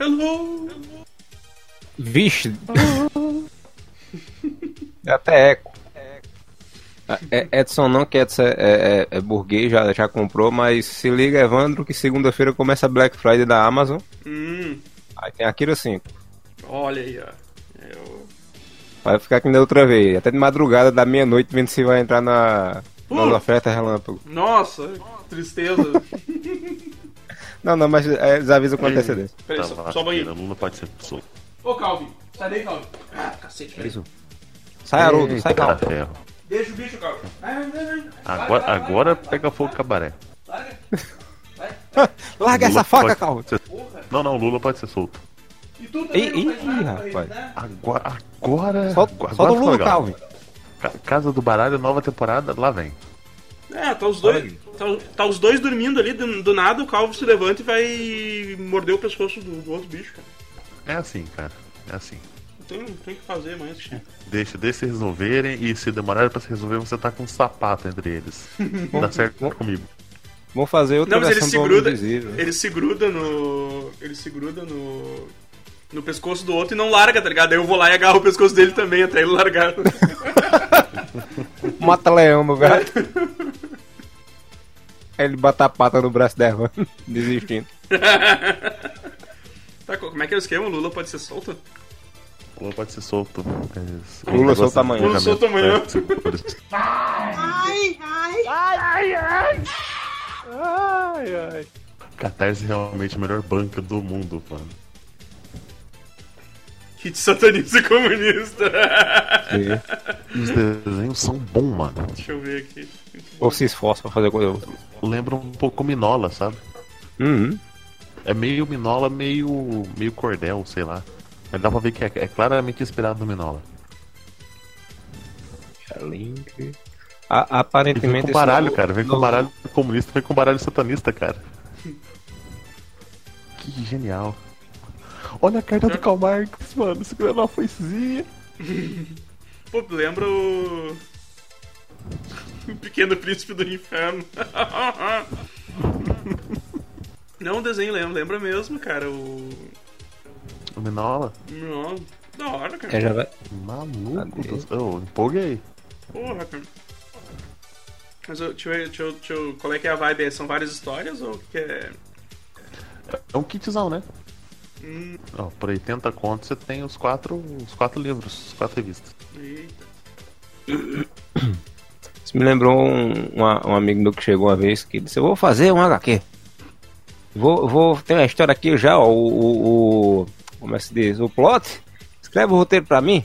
Hello! Vixe! É até eco. É, Edson não, que Edson é, é, é burguês, já, já comprou, mas se liga, Evandro, que segunda-feira começa a Black Friday da Amazon. Hum, Aí tem Akira 5. olha aí, ó. Eu... Vai ficar que nem da outra vez. Até de madrugada, da meia-noite, vendo se vai entrar na, Uh! ofertas relâmpago. Nossa, tristeza. Não, não, mas é, eles avisam com antecedência. Peraí, Tá, só, só banheiro. Lula não pode ser solto. Ô, Calvin, sai daí, Calvin. Ah, cacete, peraí. Isso. Sai, Haroldo, sai, ferro. Deixa o bicho, Calvin. Vai, vai, vai, vai. Agora, Vai, vai, vai, agora vai, pega fogo cabaré. Larga. Larga essa faca, Calma. ser-. Não, não, Lula pode ser solto. E tu também Ih, não rapaz. né? Agora. Agora. Solta, agora solta o Lula, legal. Calvin. Ca- Casa do Baralho, nova temporada, lá vem. É, tá os dois. Tá, tá os dois dormindo ali, do, do nada o Calvo se levanta e vai morder o pescoço do, do outro bicho, cara. É assim, cara. É assim. Não tem, não tem o que fazer mais. cara. Deixa, deixa eles resolverem e se demorarem pra se resolver, você tá com um sapato entre eles. Dá certo comigo. Vamos fazer outra Não, mas ele se gruda. Ele se gruda no. Ele se gruda no. No pescoço do outro e não larga, tá ligado? Aí eu vou lá e agarro o pescoço dele também até ele largar. Mata leão no velho. Ele bota a pata no braço dela, desistindo. tá, como é que é o esquema? O Lula pode ser solto? Lula pode ser solto. É, Lula o negócio solto de amanhã. Lula solto amanhã. É, seguros. Catarse é realmente a melhor banca do mundo, mano. Kit satanista comunista. Os desenhos são bons, mano. Deixa eu ver aqui. Ou se esforça pra fazer coisa. Lembra um pouco Minola, sabe? Uhum. É meio Minola, meio, meio Cordel, sei lá. Mas dá pra ver que é, é claramente inspirado no Minola. Link. A- E vem aparentemente. com baralho, novo- cara. Vem com baralho comunista, vem com baralho satanista, cara. Que genial. Olha a carta do Karl Marx, mano, segurando uma foicezinha. Pô, lembra o. O Pequeno Príncipe do Inferno. Não, o desenho lembra, lembra mesmo, cara. O. O Minola, Não, da hora, cara. É, já vai. maluco. Eu empolguei. Porra, cara. Mas eu- deixa eu ver, deixa eu, deixa eu- qual é que é a vibe? São várias histórias ou o que é. É um kitzão, né? Hum, Ó, por 80 contos você tem os quatro, os quatro livros, as quatro revistas. eita. Isso me lembrou um, uma- um amigo meu que chegou uma vez que disse: Eu vou fazer um HQ. Vou, vou ter uma história aqui já, ó, o, o, o. Como é que se diz? O plot. Escreve o roteiro pra mim.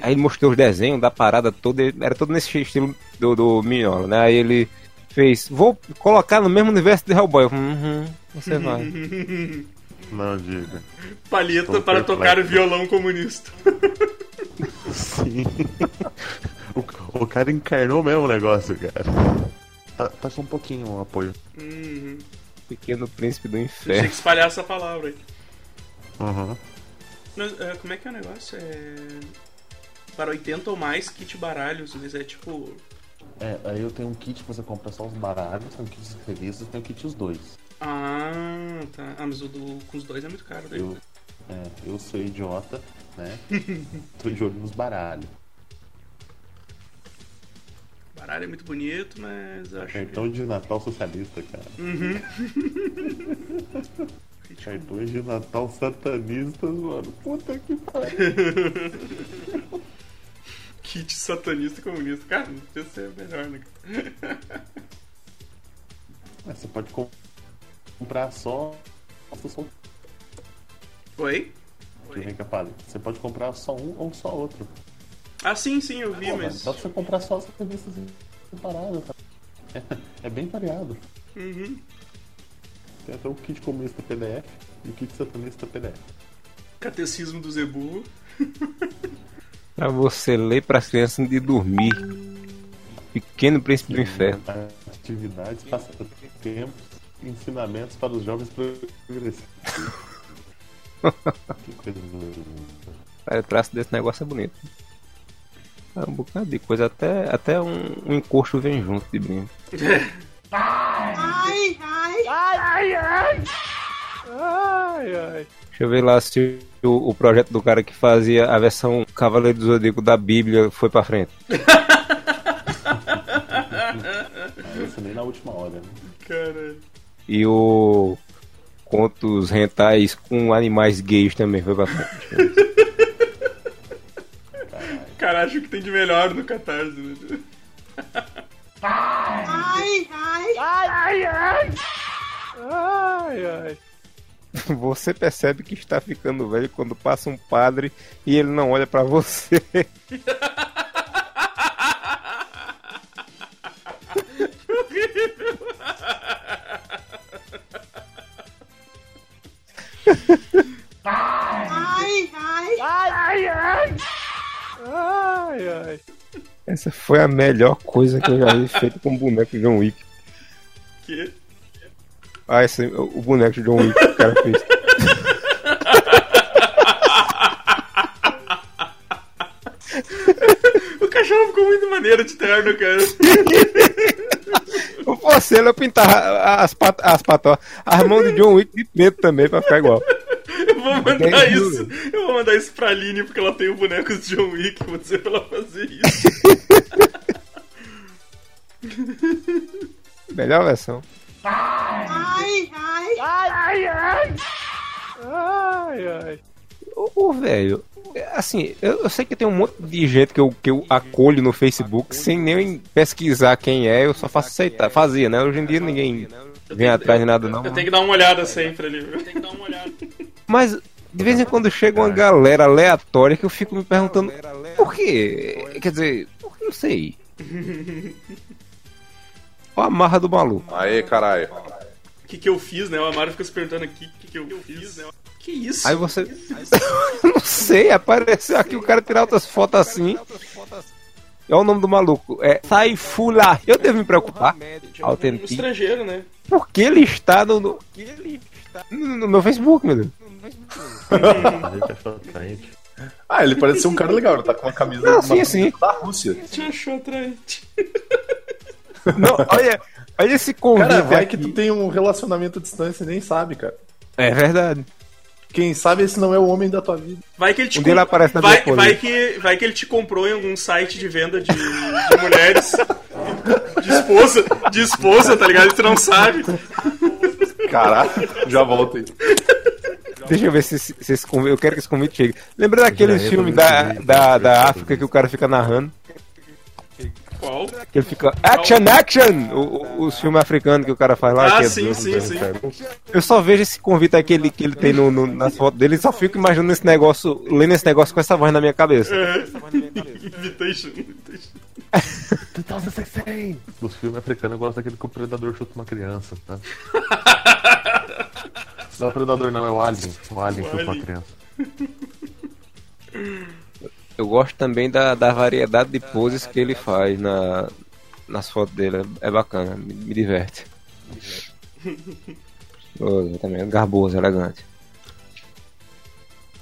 Aí ele mostrou os desenhos da parada toda, era todo nesse estilo do, do Mignola, né? Aí ele fez: Vou colocar no mesmo universo de Hellboy. Eu falei, Uhum, você vai. Não, diga. Palheta para perplexo. tocar o violão comunista. Sim. o, o cara encarnou mesmo o negócio, cara. Tá, tá só um pouquinho o apoio. Uhum. Pequeno príncipe do Tinha inferno. que espalhar essa palavra aí. Uhum. Mas, é, como é que é o negócio? É. Para 80 ou mais kit baralhos, mas é tipo. É, aí eu tenho um kit que você compra só os baralhos, tem um kit de revistas, tem um kit os dois. Ah, tá. Ah, mas o do, com os dois é muito caro. Daí. Eu, é, eu sou idiota, né? Tô de olho nos baralhos. Baralho é muito bonito, mas eu acho. Cartão de Natal socialista, cara. que- Cartões de Natal satanistas, mano. Puta que pariu. Kit satanista comunista. Cara, não podia ser melhor, né? Mas você pode com- comprar só. Oi? que vem com a palha. Você pode comprar só um ou só outro. Ah, sim, sim, eu vi, Pô, mas. Dá pra você comprar só as revistas separadas, tá? É, é bem variado. Uhum. Tem até o kit comunista PDF e o kit satanista PDF. Catecismo do Zebu. Pra você ler pras crianças de dormir. Pequeno príncipe do inferno. Atividades, passatempos, ensinamentos para os jovens progressistas. que coisa. Cara, o traço desse negócio é bonito. É um bocado de coisa, até, até um, um encosto vem junto de brinde. Deixa eu ver lá se o, o projeto do cara que fazia a versão Cavaleiro do Zodíaco da Bíblia foi pra frente. Isso nem na última hora, né? Caralho. E o contos rentais com animais gays também foi pra frente. Cara, acho que tem de melhor no Catarse, né? Você percebe que está ficando velho quando passa um padre e ele não olha pra você. Essa foi a melhor coisa que eu já vi feita com o boneco de John Wick. Que? Ah, esse, o boneco de John Wick que o cara fez. O cachorro ficou muito maneiro de terno, cara. O Fosselo eu pintava as, pat as pató, as mãos de John Wick de preto também pra ficar igual. Eu vou mandar isso. Eu vou mandar isso pra Aline porque ela tem o boneco de John Wick. Vou dizer pra ela fazer isso. Melhor versão. Ô, ô, velho, assim, eu, eu sei que tem um monte de gente que eu, que eu acolho no Facebook sem nem pesquisar quem é, eu só faço aceitar. Fazia, né? Hoje em dia ninguém vem atrás de nada, não. Eu tenho que dar uma olhada sempre ali. viu? Eu tenho que dar uma olhada. Mas de vez em quando chega uma galera aleatória que eu fico me perguntando por quê? Quer dizer, não sei. Olha a marra do maluco. Aê, caralho. O que, que eu fiz, né? O Amaro fica se perguntando aqui o que, que eu fiz, né? Que isso? Aí você. não sei, apareceu aqui o cara tirar outras fotos assim. Olha o nome do maluco. É Saifullah. Eu devo me preocupar. Um Authentic. estrangeiro, né? Por que ele está no- no meu Facebook, meu Deus? Ah, ele parece ser um cara legal, ele tá com uma camisa, Não, uma sim, sim. camisa da Rússia. Te achou atraente. Não, olha, olha esse convite Cara, vai aqui. que tu tem um relacionamento à distância e nem sabe, cara. É verdade. Quem sabe esse não é o homem da tua vida. Vai que ele te Um dia ele aparece na vai, vai folha. que Vai que ele te comprou em algum site de venda de, de mulheres. De esposa, de esposa, tá ligado? E tu não sabe. Caralho, já volto aí. Deixa eu ver se, se esse convite. Eu quero que esse convite chegue. Lembra daquele filme da, da, da África que o cara fica narrando? Qual? Que ele fica. Action, action! O, o- os filmes africanos que o cara faz lá. Ah, que é sim, do- sim, sim. Eu só vejo esse convite aí que ele, que ele tem no, no- nas fotos dele e só fico imaginando esse negócio, lendo esse negócio com essa voz na minha cabeça. Invitation. invitation. Dos filmes africanos eu gosto daquele que o predador chuta uma criança, tá? Não é o predador não, é o Alien. O Alien uma Alien. criança. Eu gosto também da, da variedade de poses que ele faz na, nas fotos dele. É bacana, me, me diverte. Ô, também, garboso, elegante.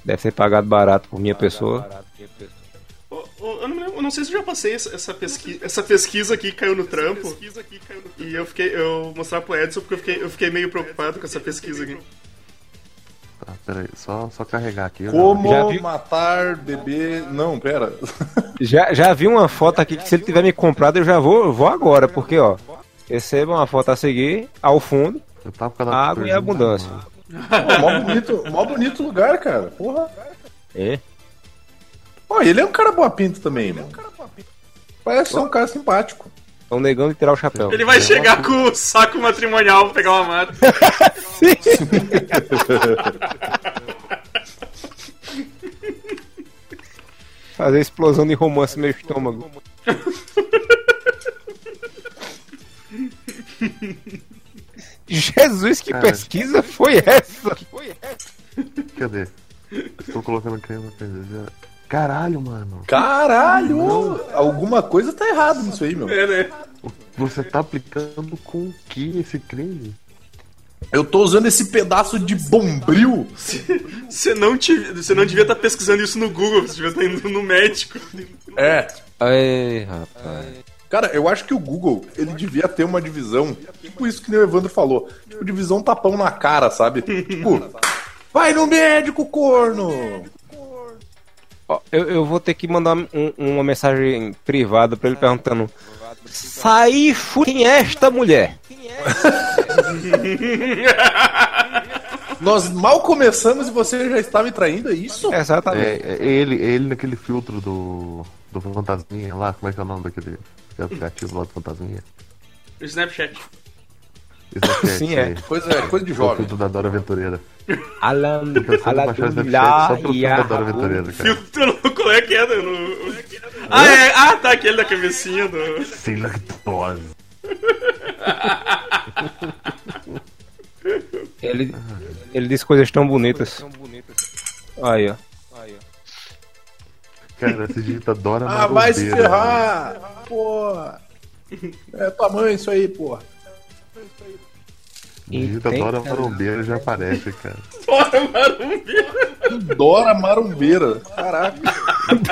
Deve ser pagado barato por minha pessoa. Ô, ô, Eu não, eu não sei se eu já passei essa, essa, pesqui, essa pesquisa aqui que caiu no trampo. E eu fiquei. Eu vou mostrar pro Edson porque eu fiquei, eu fiquei meio preocupado com essa pesquisa aqui. Tá, peraí, só, só carregar aqui. Como Já vi- matar bebê. Não, pera. Já, já vi uma foto aqui que se ele tiver me comprado eu já vou, eu vou agora, porque ó. Receba uma foto a seguir, ao fundo, Eu tava com água e abundância. Pô, mó bonito, mó bonito lugar, cara. Porra. É? Pô, ele é um cara boa pinta também, mano. Parece ser um cara simpático. É um negão de tirar o chapéu. Ele vai chegar com o saco matrimonial pra pegar uma mata. Fazer explosão de romance no meu estômago. Jesus, que Cara. pesquisa foi essa? Cadê? Estou colocando crema pra Caralho, mano. Caralho! Alguma coisa tá errada nisso aí, meu. É, né? Você tá aplicando com o que esse creme? Eu tô usando esse pedaço de bombril. Você não, te, você não devia estar pesquisando isso no Google, você devia estar indo no médico. É. Ai, rapaz. Cara, eu acho que o Google, ele devia ter uma divisão, tipo isso que nem o Evandro falou, tipo divisão tapão na cara, sabe? Tipo, Vai no médico, corno! Eu, eu vou ter que mandar um- uma mensagem privada pra ele perguntando: Saí quem é esta mulher? Nós mal começamos e você já está me traindo, é isso? Exatamente. É, é ele, é ele naquele filtro do, do Fantasminha lá, como é que é o nome daquele aplicativo lá do Fantasminha? Snapchat. Snapchat, Sim, é. Coisa, é coisa de O jovem. filtro da Dora Aventureira. Alan, o Snapchat só pelo filtro da Dora Aventureira, cara. Filtro, qual é que é? No... Ah, é, ah, tá, aquele da cabecinha do. Sem lactose. Ele, ele diz coisas tão bonitas. Aí, ó. Cara, se digita Dora Ah, vai se ferrar! Porra! É tua mãe isso aí, porra. Velho. Digita Tem- Dora Marombeira já aparece, cara. Bora, marumbeiro. Dora Marumbeira. Caraca.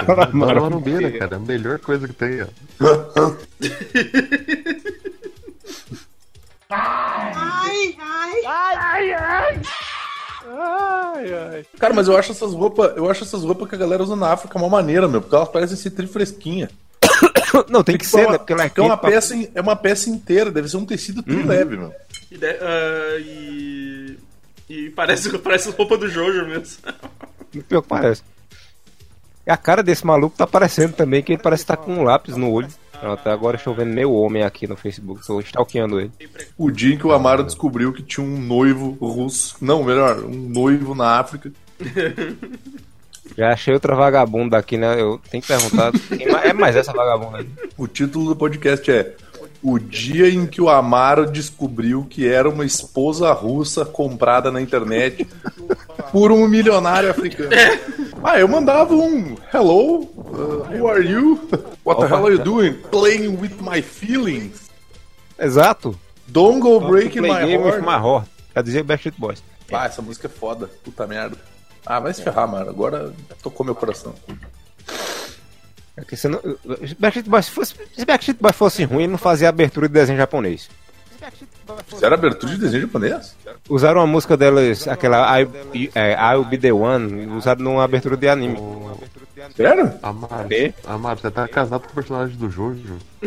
Dora Marombeira, cara. A melhor coisa que tem, ó. Cara, mas eu acho essas roupas, eu acho essas roupas que a galera usa na África uma maneira, meu, porque elas parecem ser trifresquinha. Não, tem que Tipo, é ser, uma- né? Porque ela é é uma pra- peça, é uma peça inteira, deve ser um tecido tri leve, meu. E, de- ah, e... e parece, parece roupa do Jojo mesmo. Pior que parece. E a cara desse maluco tá parecendo também, que ele parece estar com um lápis no olho. Pronto, agora estou vendo meu homem aqui no Facebook, estou stalkeando ele. O dia em que o Amaro descobriu que tinha um noivo russo, não, melhor, um noivo na África. Já achei outra vagabunda aqui, né? Eu tenho que perguntar. É mais essa vagabunda aí. O título do podcast é O dia em que o Amaro descobriu que era uma esposa russa comprada na internet por um milionário africano. Ah, eu mandava um Hello, uh, who are you? What the hell are you doing? Playing with my feelings. Exato. Don't go breaking my game with heart. my heart. Quer dizer Backstreet Boys. Ah, essa música é foda. Puta merda. Ah, vai se ferrar, mano. Agora tocou meu coração. Você não... Se Backstreet Boys fosse... Se Backstreet Boys fosse ruim, ele não fazia abertura de desenho japonês. Fizeram abertura de desenho japonês? Usaram uma música delas, aquela I, é, I'll Be The One, usaram numa abertura de anime. Sério? Amaro? Amaro, você tá casado com o personagem do Jojo? É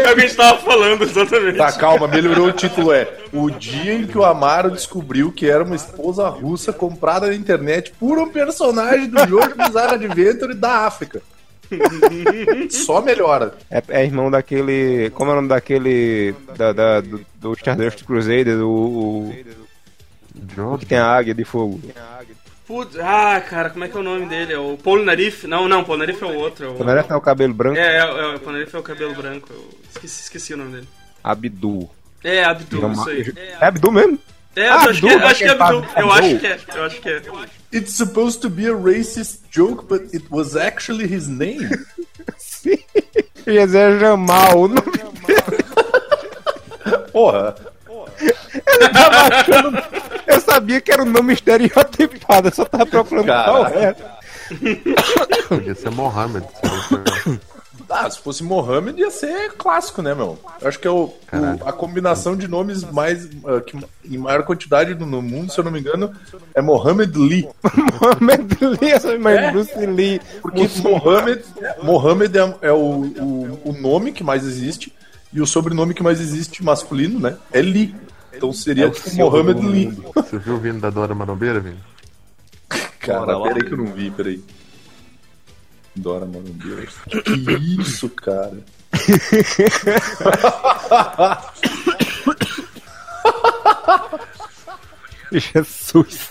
o que a gente tava falando, exatamente. Tá, calma, melhorou o título. É O dia em que o Amaro descobriu que era uma esposa russa comprada na internet por um personagem do jogo Bizarre Adventure da África. Só melhora. É, é irmão daquele. Como é o nome daquele. Da, da- do, do Stardust Crusader, do. o- Jojo? que tem a águia de fogo. Putz, ah, cara, como é que é o nome dele? É o Polnarif? Não, não, Polnarif é o outro. É, o... Ele tem o cabelo branco, é, é, é, o Polnarif é o cabelo branco. Eu esqueci, esqueci o nome dele. Abdu. É, Abdu, Não, isso aí. É Abdu mesmo? É, Ah, eu acho que é, Abdu, eu acho que é é Abdu. Abdu. Eu acho que é, eu acho que é. It's supposed to be a racist joke, but it was actually his name. Sim. Dizer Jamal. Não Porra. tava achando. Eu sabia que era um nome estereotipado, eu só tava procurando qual era. Podia ser Mohammed. se fosse- Ah, se fosse Mohammed ia ser clássico, né, meu? Eu acho que é o, o- a combinação de nomes mais ah, que, em maior quantidade no, mundo, se eu não me engano, é Mohammed Lee. Mohamed Lee, essa mas É? Bruce Lee. Porque Mohammed, Mohammed é, é o, o, o nome que mais existe e o sobrenome que mais existe masculino, né? É Lee. Então seria É o tipo nome. Lee. Você viu o vindo da Dora Marombeira, Vini? Cara, peraí que eu não vi, peraí. Dora Marombeira. Que isso, cara? Jesus.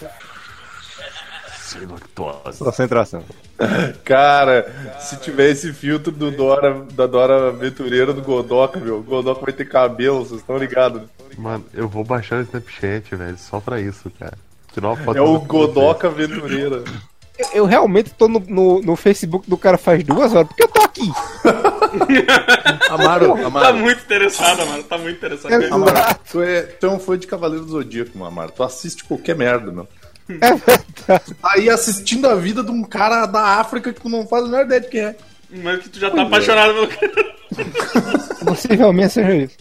Sem lactose. Concentração. Cara, se tiver esse filtro do Dora, da Dora Aventureira do Godoka, meu, o Godoka vai ter cabelo, vocês estão ligados? Mano, eu vou baixar o Snapchat, velho, só pra isso, cara. Tirar uma foto É o do- Godoka Aventureira. Eu, eu realmente tô no, no, no Facebook do cara faz duas horas, porque eu tô aqui. Amaro, Tá Amaro, muito interessado, mano. Tá muito interessado. Exato. tu é, tu é um fã de Cavaleiro do Zodíaco, meu Amaro. Tu assiste qualquer merda, meu. É verdade. Tá aí assistindo a vida de um cara da África que tu não faz a menor ideia de quem é. Mas que tu já tá apaixonado pelo cara. Possivelmente seja isso.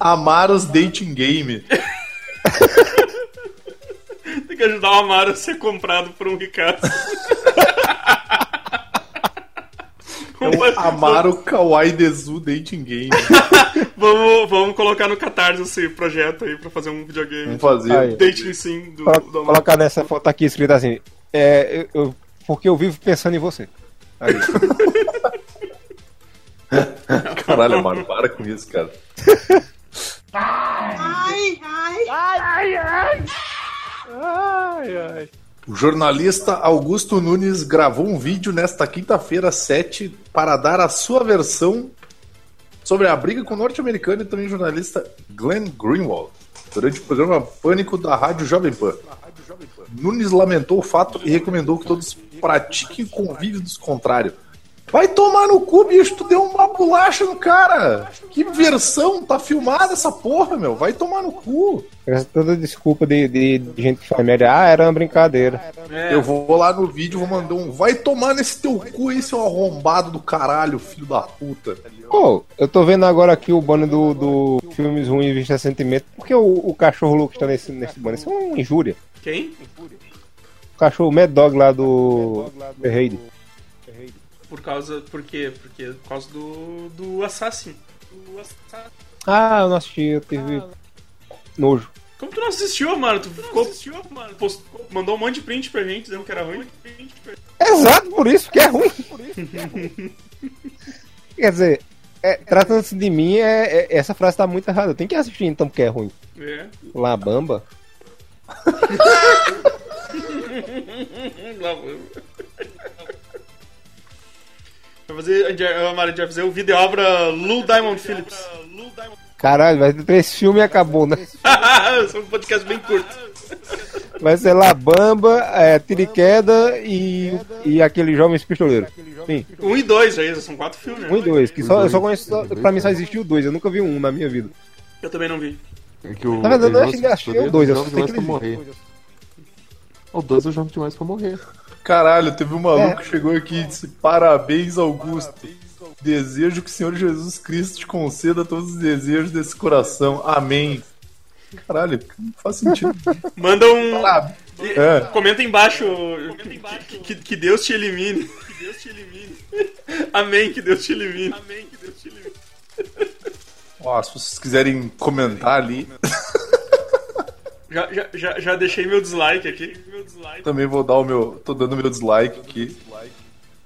Amaros Dating Game. Tem que ajudar o Amaro a ser comprado por um Ricardo. Vamos fazer- Amaro Kawaii Dezu Dating Game. Vamos, vamos colocar no Catarse esse projeto aí pra fazer um videogame. Vamos fazer. Aí. Dating sim do, Colo- do. Colocar nessa foto aqui escrito assim. É, eu, eu- porque eu vivo pensando em você. Aí. Caralho, Amaro, para com isso, cara. O jornalista Augusto Nunes gravou um vídeo nesta quinta-feira 7 para dar a sua versão sobre a briga com o norte-americano e também jornalista Glenn Greenwald durante o programa Pânico da Rádio Jovem Pan. Nunes lamentou o fato e recomendou que todos pratiquem convívio dos contrários. Vai tomar no cu, bicho, tu deu uma bolacha no cara. Que versão, tá filmada essa porra, meu. Vai tomar no cu. Toda desculpa de, de, de gente que faz média. Ah, era uma brincadeira. É, Eu vou lá no vídeo, vou mandar um. Vai tomar nesse teu cu aí, seu arrombado do caralho, filho da puta. Pô, eu tô vendo agora aqui o banner do, do Filmes Ruins Vista Sentimento. Por que o, o cachorro louco está nesse, nesse banner? Isso é uma injúria. Quem? O cachorro Mad Dog lá do Ferreira. Por causa. Por quê? Porque por causa do. do Assassin. Do Assassin. Ah, eu não assisti, eu tive nojo. Como tu não assistiu, mano? Tu ficou. post- mandou um monte de print pra gente dizendo que era ruim. Exato, por isso que é ruim. Quer dizer, é, tratando-se de mim, é, é- essa frase tá muito errada. Tem que assistir então porque é ruim. É. La Bamba? Vai fazer. A gente vai- a Mari vai fazer o vídeo obra Lou Diamond Phillips. Caralho, vai ter três filmes e acabou, né? Esse é um podcast bem curto. Vai ser La Bamba, é, Tiriqueda e, e aquele Jovens Pistoleiros. Sim, Um e dois, isso, são quatro filmes. né? um e dois. Que só, eu só conheço, só- pra mim só existiu dois. Eu nunca vi um na minha vida. Eu também não vi. É que o, Na verdade, eu achei que achei o dois. Eu só sei que pra ele morrer. O 2 eu jogo demais pra morrer. Caralho, teve um maluco que chegou aqui e disse: Parabéns, Augusto. Desejo que o Senhor Jesus Cristo te conceda todos os desejos desse coração. Amém. Caralho, não faz sentido. Manda um. Parabéns. e- É. Comenta embaixo que, que- que Deus te elimine. Que Deus te elimine. Amém, que Deus te elimine. Amém, que Deus te elimine. Ó, se vocês quiserem comentar ali, Já, já, já, já deixei meu dislike aqui. Também vou dar o meu. tô dando meu dislike aqui.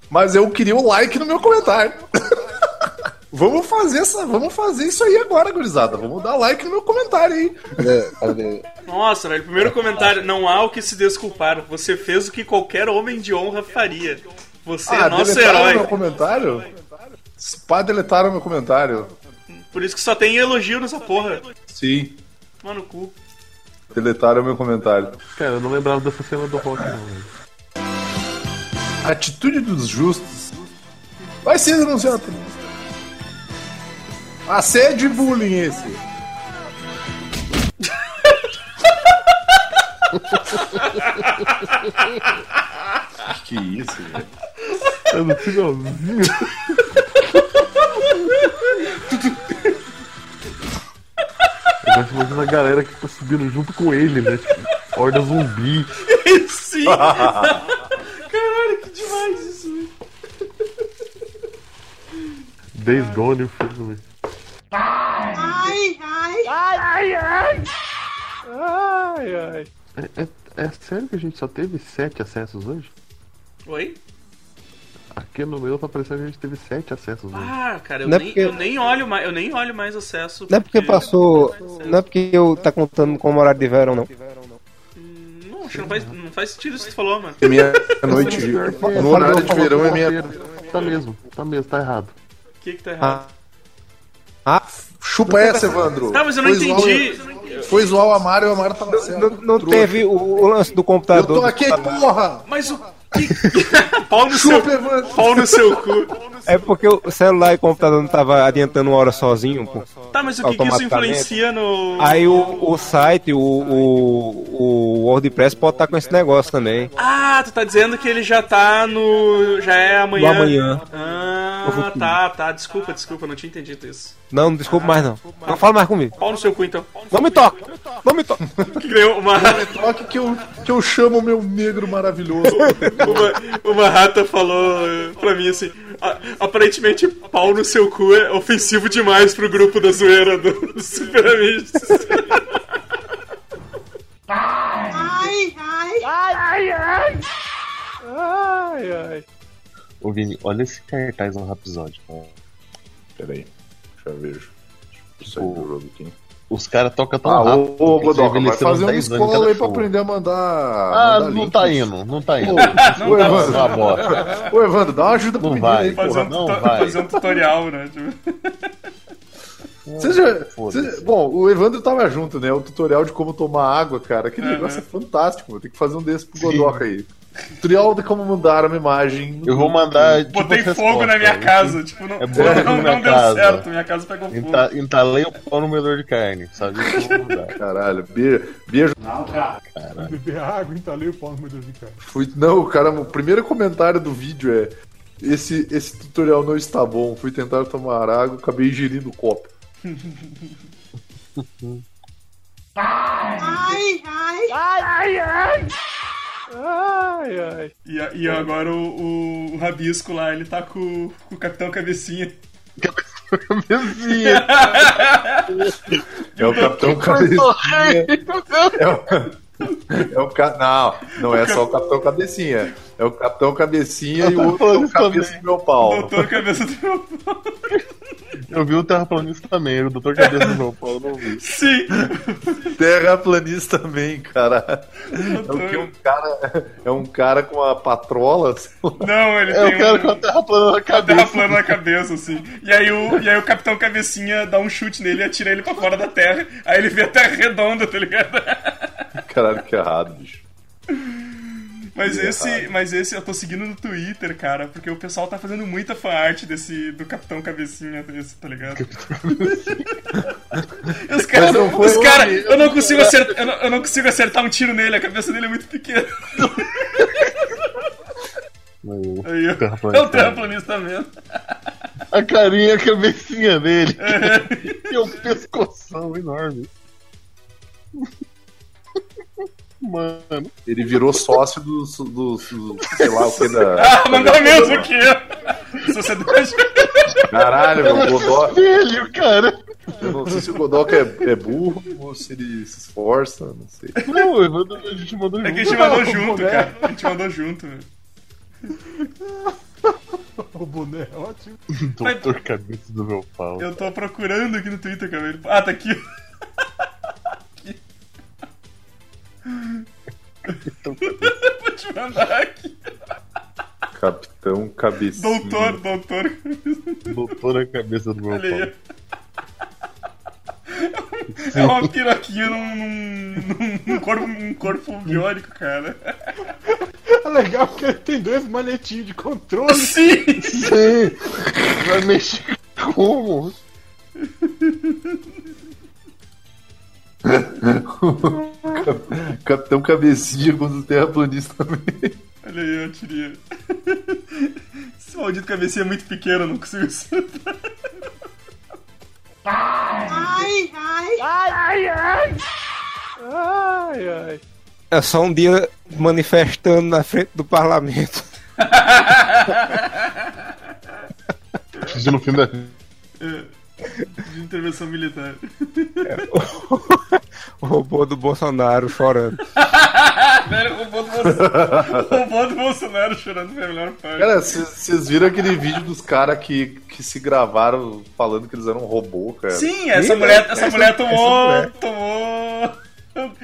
Mas eu queria o like no meu comentário. vamos fazer essa. Vamos fazer isso aí agora, gurizada. Vamos dar like no meu comentário aí. Nossa, velho, primeiro comentário. Não há o que se desculpar. Você fez o que qualquer homem de honra faria. Você é nosso deletaram herói. meu comentário? Pá, deletaram meu comentário. Por isso que só tem elogio nessa porra. Sim, Mano, cu. Deletaram meu comentário. Cara, eu não lembrava dessa cena do rock, não. velho. Atitude dos justos. Vai ser denunciado. Assédio e bullying esse. que isso, velho? É no finalzinho. Gosto muito da galera que tá subindo junto com ele, né? Tipo, horda zumbi. Sim. Caralho, que demais isso, velho. Days Gone, o filme. É, é, é sério que a gente só teve sete acessos hoje? Oi? Aqui no meu tá parecendo que a gente teve sete acessos hoje. Ah, cara, eu, Não é nem, porque- eu nem olho mais, eu nem olho mais acesso. Não é porque passou. Não é porque eu tá contando como horário de verão, não. Não, acho que não faz, não faz sentido isso que tu falou, mano. Meia noite. É, No horário de verão é meia. Tá mesmo, tá mesmo, tá errado. O que que tá errado? Ah, Chupa essa, Evandro. Tá, mas eu não o- entendi. Foi zoar o Amaro e o Amaro tava certo. não, não teve o, o lance do Eu computador. tô aqui, porra! Mas o. Pau no seu... Pau no seu cu. É porque o celular e o computador não tava adiantando uma hora sozinho, pô. Tá, mas o que, que isso influencia no... Aí o, o site, o, o, o WordPress pode estar com esse negócio também. Ah, tu tá dizendo que ele já tá no... Já é amanhã. No amanhã. Ah, Ah, tá, tá. Desculpa, desculpa, não tinha entendido isso. Não, não desculpa mais não. Não fala mais comigo. Pau no seu cu, então. Não me toca! Não me toca! Que ganhou uma, Toque que eu, que eu chamo o meu negro maravilhoso. uma, uma rata falou eh, pra mim assim: "A- aparentemente pau no seu cu é ofensivo demais pro grupo da zoeira do- dos Super Amigos. Ô Vini, olha esse cartaz no cara. Peraí, deixa eu ver. Deixa eu sair do jogo aqui. Os caras tocam tão Ah, rápido. ô, Godoka, vai fazer uma 10 anos em escola aí pra aprender a mandar. Ah, mandar não link. tá indo, não tá indo. Ô, Não ô, dá, Evandro, Tá bota. ô, Evandro, dá uma ajuda pro Não vai. aí, Fazer porra. um, Não vai. fazer um tutorial, né? Tipo, Você já, você- bom, o Evandro tava junto, né? O tutorial de como tomar água, cara. Aquele Uhum. negócio é fantástico, mano. Tem que fazer um desse pro Godoka aí. Tutorial de como mandar uma imagem. no Eu vou mandar. tipo, Botei fogo na minha casa. Tipo, não, É não, não deu casa. certo. Minha casa pegou fogo. Enta- Entalei o pau no moedor de carne, sabe? Caralho, beijo. beijo. Beber água, entalei o pau no meu Deus de cara. Fui, não, cara, o primeiro comentário do vídeo é: esse, esse tutorial não está bom. Fui tentar tomar água, acabei ingerindo o copo. E, a- e agora o, o- o Rabisco lá, ele tá com, com o Capitão Cabecinha. Vizinha, É o Capitão Cabecinha. É o, é o ca... Não, não é só o Capitão Cabecinha. É o Capitão Cabecinha e o outro é o Cabeça do meu pau. Doutor Cabeça do meu pau. Eu vi o terraplanista também, era o doutor cabeça do meu pau, eu não vi. Sim! Terraplanista também, cara. É o que um cara, é um cara com a patrola. Não, ele É tem cara um... com a terra plana na a terra cabeça. plana na cabeça, assim. E aí, o, e aí o Capitão Cabecinha dá um chute nele e atira ele pra fora da Terra. Aí ele vê a Terra redonda, tá ligado? Caralho, que errado, bicho. Mas Que esse, errado. mas esse eu tô seguindo no Twitter, cara, porque o pessoal tá fazendo muita fanart desse do Capitão Cabecinha desse, tá ligado? os caras, os cara, eu não consigo acertar, eu não, eu não consigo acertar um tiro nele, a cabeça dele é muito pequena. Aí, eu, é o terraplanista mesmo. A carinha, a cabecinha dele. e um pescoção enorme. Mano, Ele virou sócio do, do, do- sei lá o que da. Ah, mandou mesmo aqui. ó. Sociedade. Caralho, meu Godoka. velho, cara. Eu não sei se o Godoka é, é burro ou se ele se esforça, não sei. Não, a gente mandou É que a junto. gente mandou junto, cara. A gente mandou junto, velho. O boné é ótimo. Doutor cabeça do meu pau. Eu tô procurando aqui no Twitter, cara. Ele- Ah, tá aqui. Vou te mandar aqui. Capitão Cabecinha. Doutor, doutor. Doutora cabeça do meu Olha. É uma piroquinha num, num, num corpo, um corpo biônico, cara. É legal porque ele tem dois manetinhos de controle. Sim! Sim. Vai mexer como? Capitão Cabecinha contra o terraplanista também. Olha aí, eu tirei. Esse maldito cabecinha é muito pequeno, eu não consigo acertar. É só um dia manifestando na frente do parlamento. Assistindo o filme da. De intervenção militar. O robô do Bolsonaro chorando. Velho, o robô do Bolsonaro. O robô do Bolsonaro chorando foi a melhor parte. Cara, vocês viram aquele vídeo dos caras que, que se gravaram falando que eles eram um robô, cara? Sim, essa Sim, mulher, essa Essa- mulher essa tomou. mulher. tomou.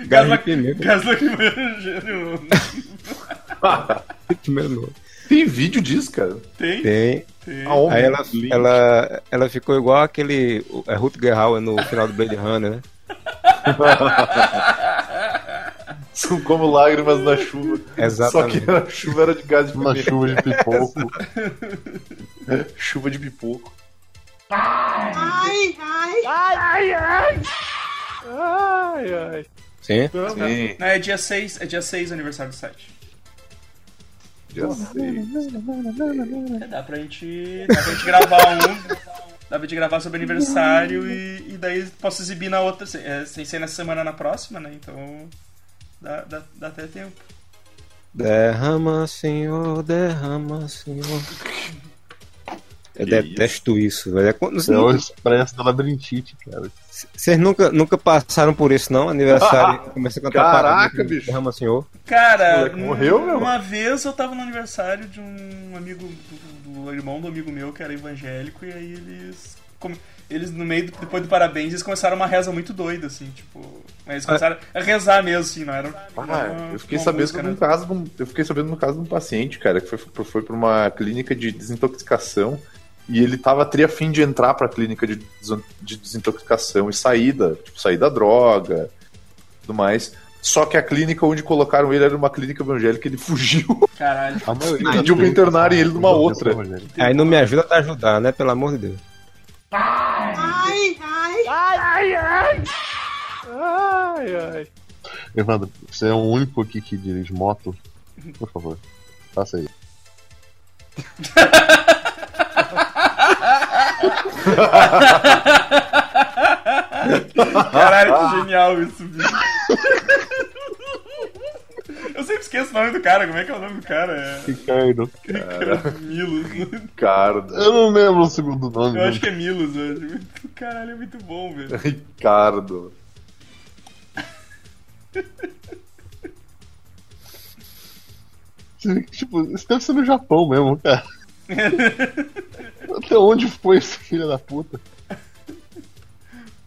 Gás. Gás lacrimogêneo. Tem vídeo disso, cara. Tem? Tem. Aonde? Aí ela, ela, ela ficou igual aquele. É Ruth Hauer no final do Blade Runner, né? São como lágrimas na chuva. Exatamente. Só que a chuva era de gás de Uma chuva de pipoco. Chuva de pipoco. Sim. Sim. Não, é dia 6, é dia 6 aniversário do 7. É, dá pra gente. Dá pra gente gravar um. Dá pra gente gravar sobre aniversário e, e daí posso exibir na outra. é, sem ser nessa semana na próxima, né? Então. Dá, dá, dá até tempo. Derrama, senhor, derrama, senhor. Eu Que detesto isso, velho. É quando- É o expresso da labirintite, cara. Vocês nunca, nunca passaram por isso, não? Aniversário, começa a cantar Caraca, parada, bicho. Derrama, senhor. Cara, morreu, meu? uma vez eu tava no aniversário de um amigo, do, do irmão do amigo meu que era evangélico, e aí eles. come- Eles, no meio, do- depois do parabéns, eles começaram uma reza muito doida, assim, tipo. Mas eles começaram a rezar mesmo, assim, não era. Ah, uma- eu fiquei uma sabendo música, né? caso de eu fiquei sabendo no caso de um paciente, cara, que foi, foi pra uma clínica de desintoxicação e ele tava tri a fim de entrar pra clínica de, de desintoxicação e sair da, tipo, sair da droga, tudo mais. Só que a clínica onde colocaram ele era uma clínica evangélica e ele fugiu. Caralho. A maioria Pediu pra internarem ele numa outra. Aí não me ajuda a ajudar, né? Pelo amor de Deus. Evandro, você é o único aqui que dirige moto. Por favor, faça aí. Caralho, que genial isso, bicho. Eu sempre esqueço o nome do cara, como é que é o nome do cara? É. Ricardo. Milos. Ricardo. Eu não lembro o segundo nome. Eu acho que é Milos, acho. Caralho, é muito bom, velho. Ricardo. Você vê que, tipo, isso deve ser no Japão mesmo, cara. Até onde foi esse filho da puta?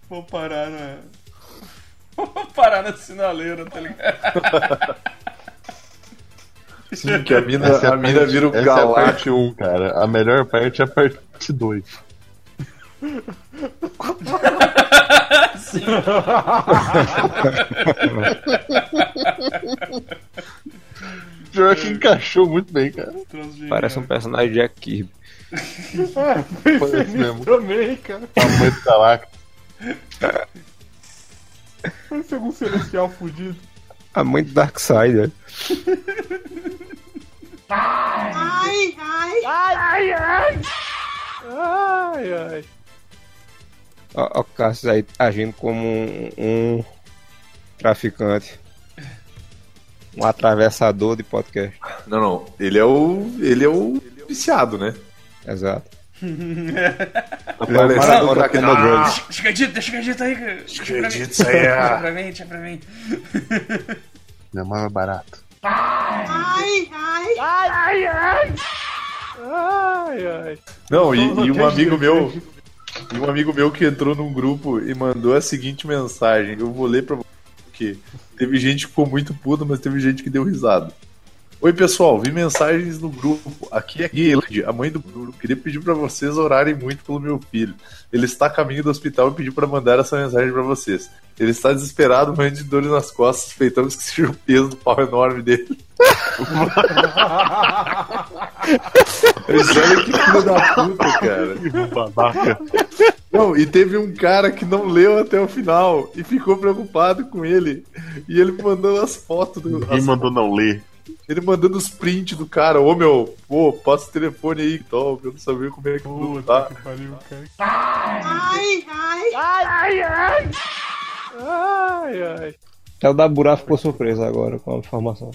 Vou parar na. Vou parar na sinaleira, tá ligado? Sim, que a mina, Essa é a mina parte- vira o essa é a galáctico. parte 1, cara. A melhor parte é a parte 2. Sim. Pior que encaixou muito bem, cara. Parece um personagem de Jack Kirby. É, Parece mesmo. também, cara. Tamanho do Galactus. Parece algum celestial fudido. A mãe do Darkseid, Ai, ai. Ó, ó, o Cassius aí agindo como um, um traficante. Um atravessador de podcast. Não, não. Ele é o. Ele é o viciado, né? Exato. Aparecendo Maratona o Ah, Drugs. Escadito, deixa escadito aí, cara. Escadito, isso aí é. Deixa pra mim, deixa pra mim. Não é mais barato. Ai, ai. Não, e, e um amigo meu. E um amigo meu que entrou num grupo e mandou a seguinte mensagem. Eu vou ler pra você, porque teve gente que ficou muito puta, mas teve gente que deu risada. Oi, pessoal, vi mensagens no grupo. Aqui é Guilherme, a mãe do Bruno. Queria pedir pra vocês orarem muito pelo meu filho. Ele está a caminho do hospital e pediu pra mandar essa mensagem pra vocês. Ele está desesperado, morrendo de dores nas costas, suspeitamos que seja o peso do pau enorme dele. Olha que filho da puta, cara. Que babaca. Não, e teve um cara que não leu até o final e ficou preocupado com ele. E ele mandando as fotos do. Quem as- mandou não ler? ele mandando os prints do cara. Ô meu, pô, passa o telefone aí, top. Eu não sabia como é que Puta tá. que pariu, cara. Ai, ai. Até o Daburá ficou surpreso agora com a informação.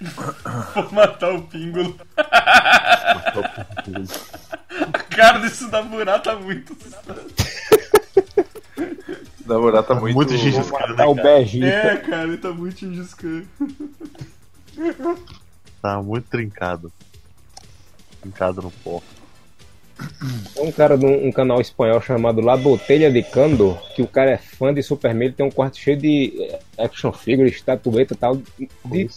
Vou matar o píngulo. A cara desse Daburá tá muito assustado. Na verdade, tá muito. Muito Gengis Khan, né, o cara? Bergita. É, cara, ele tá muito indiscreto. Tá muito trincado. Trincado no pó. Tem um cara de um, um canal espanhol chamado La Botelha de Cando, que o cara é fã de Superman, ele tem um quarto cheio de eh, action figure, estatueta e tal, de.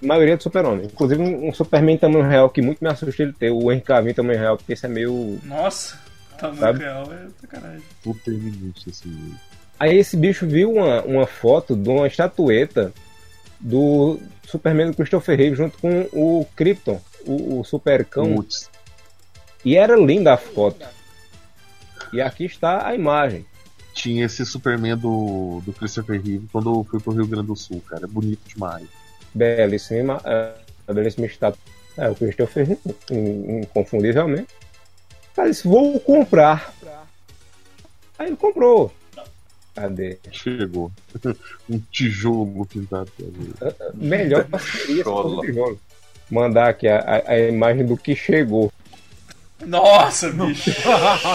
Maioria de super-homem. Inclusive um, Superman tamanho real que muito me assusta ele ter, o Henry Cavill tamanho real, porque esse é meio... Nossa, tamanho Sabe? real é sacanagem. Puta minute esse. Aí esse bicho viu uma, uma foto de uma estatueta do Superman do Christopher Reeve junto com o Krypton, o, o supercão, Putz. e era linda a foto. E aqui está a imagem. Tinha esse Superman do, do Christopher Reeve quando eu fui pro Rio Grande do Sul, cara. É bonito demais. Belíssima, ima- eh, belíssima estátua. É, o Christian fez in- inconfundivelmente. Cara, disse, vou comprar. Aí ele comprou. Cadê? Chegou. um tijolo pintado. Melhor seria se fosse Tijolo. Mandar aqui a, a- a imagem do que chegou. Nossa, bicho.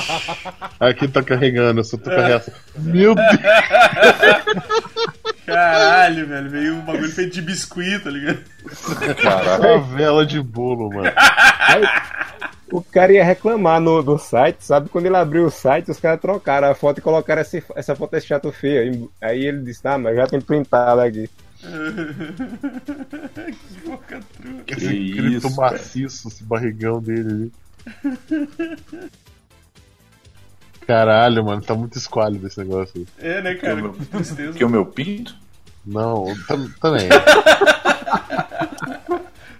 Aqui tá carregando, eu só tô reação. Meu Deus! Caralho, velho. Veio um bagulho feito de biscuit, tá ligado? Uma vela de bolo, mano. O cara ia reclamar no, do site, sabe? Quando ele abriu o site, os caras trocaram a foto e colocaram essa, essa foto desse chato feia. Aí- Aí ele disse, ah, mas já tem printado aqui. que boca. Esse Que grito isso, cara. maciço, esse barrigão dele ali. Caralho, mano, tá muito esquálido esse negócio aí. É, né, cara? Que o meu- Que tristeza. Que o meu pinto? Não, tam- também.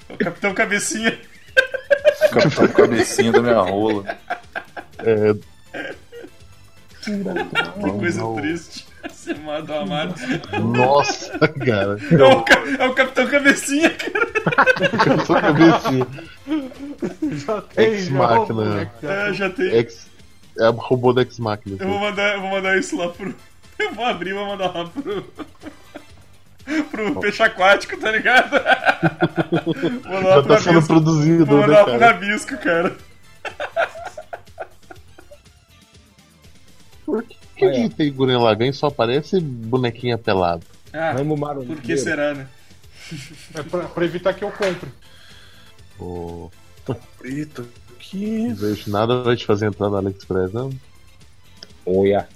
O Capitão Cabecinha. Capitão cabecinha da minha rola. É, Que coisa não. triste. Ser amado ou amado. nossa, cara. É o, ca- é o Capitão Cabecinha, cara. A cabecinha. Já tem, Ex já né? É, já tem. Ex, é o robô da Ex Machina. Eu vou mandar, eu vou mandar isso lá pro. Eu vou abrir e vou mandar lá pro. Pro peixe aquático, tá ligado? Vou mandar Já pro tá sendo Rabisco. produzido, Vou né, mandar pro cara? Rabisco, cara. Por que, que a gente tem Guren Lagann e só aparece bonequinha pelado? Ah, Ramo por que será, né? É pra, pra evitar que eu compre. Ô, Eita, que não vejo nada vai te fazer entrar no AliExpress, não? Olha.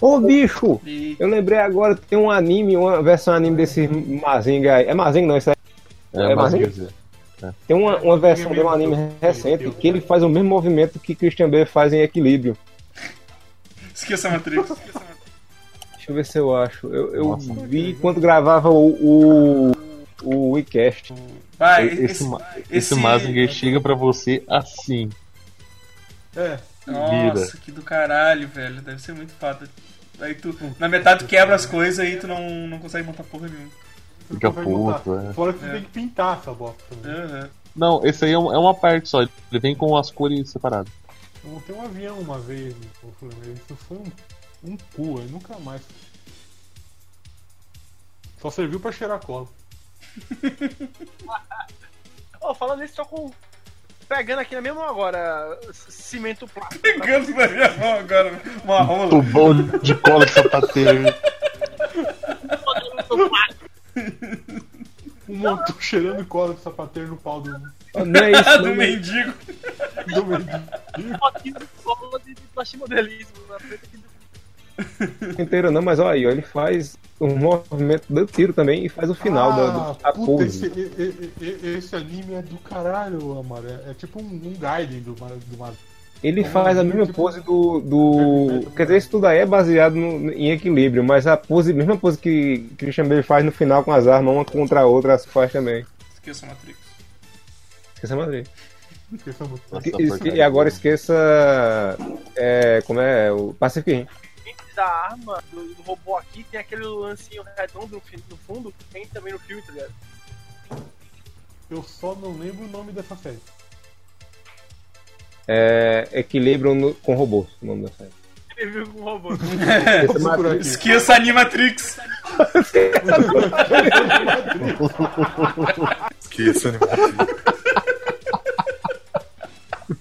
Ô, bicho! E... Eu lembrei agora, tem um anime, uma versão anime desse Mazinga aí. É Mazinga não, isso aí. É, mas- quer dizer, Tem uma, uma versão de um anime recente que ele faz o mesmo movimento que Christian Bale faz em Equilíbrio. Esqueça a Matrix. Deixa eu ver se eu acho. Eu, eu Nossa. vi quando gravava o, o, o WeCast. Vai, esse, esse. esse esse- Mazinger chega pra você assim. É, Nossa, que do caralho, velho. Deve ser muito foda. Aí tu, na metade tu quebra as coisas e tu não, não consegue montar porra nenhuma. Fica puto, é. Fora que você É. tem que pintar essa bosta também. Aham. Não, esse aí é, um- é uma parte só. Ele vem com as cores separadas. Eu montei um avião uma vez. Isso foi um, um cu, aí nunca mais. Só serviu pra cheirar cola. Ô, falando nisso, tô com. Pegando aqui na mesma mão agora, cimento plástico. Pegando na minha mão agora uma rola. Tubão de cola de sapateiro. Um montão cheirando cola de sapateiro no pau do, Não é isso, do não. mendigo. do mendigo. Fotinho de bola de, de plastimodelismo na frente aqui do. inteiro não, mas olha aí, ó, ele faz um movimento do tiro também e faz o final da, ah, da puta, pose. esse, e- e- e- esse anime é do caralho, Amaro. É, é tipo um, um Gaiden do, do Mar- Ele faz a mesma pose do. do... Quer dizer, isso tudo aí é baseado no- em equilíbrio, mas a pose, mesma pose que Christian Bale faz no final com as armas, uma contra a outra, as faz também. Esqueça a Matrix. Esqueça a Madrid. Esqueçamos. Nossa, E, porcaria. e agora esqueça. É, como é? O Pacific Rim. Da arma do, do robô aqui tem aquele lancinho redondo no, fundo que tem também no filme, tá ligado? Eu só não lembro o nome dessa série. É, equilíbrio no- com robôs, o nome da série. Viu com o robô. Vou procurar aqui. Esqueça a Animatrix. Esqueça, né?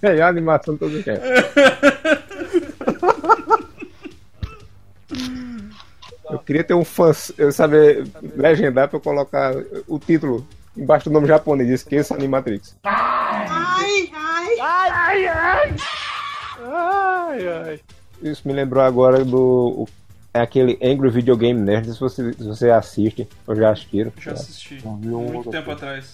É a animação toda que é. Eu queria ter um fã, eu saber legendar pra eu colocar o título embaixo do nome japonês, esqueça Animatrix. Ai, ai. Isso me lembrou agora do o- é aquele Angry Video Game Nerd, se você, se você assiste, ou já assistiram. Já assisti. Eu Muito tempo atrás.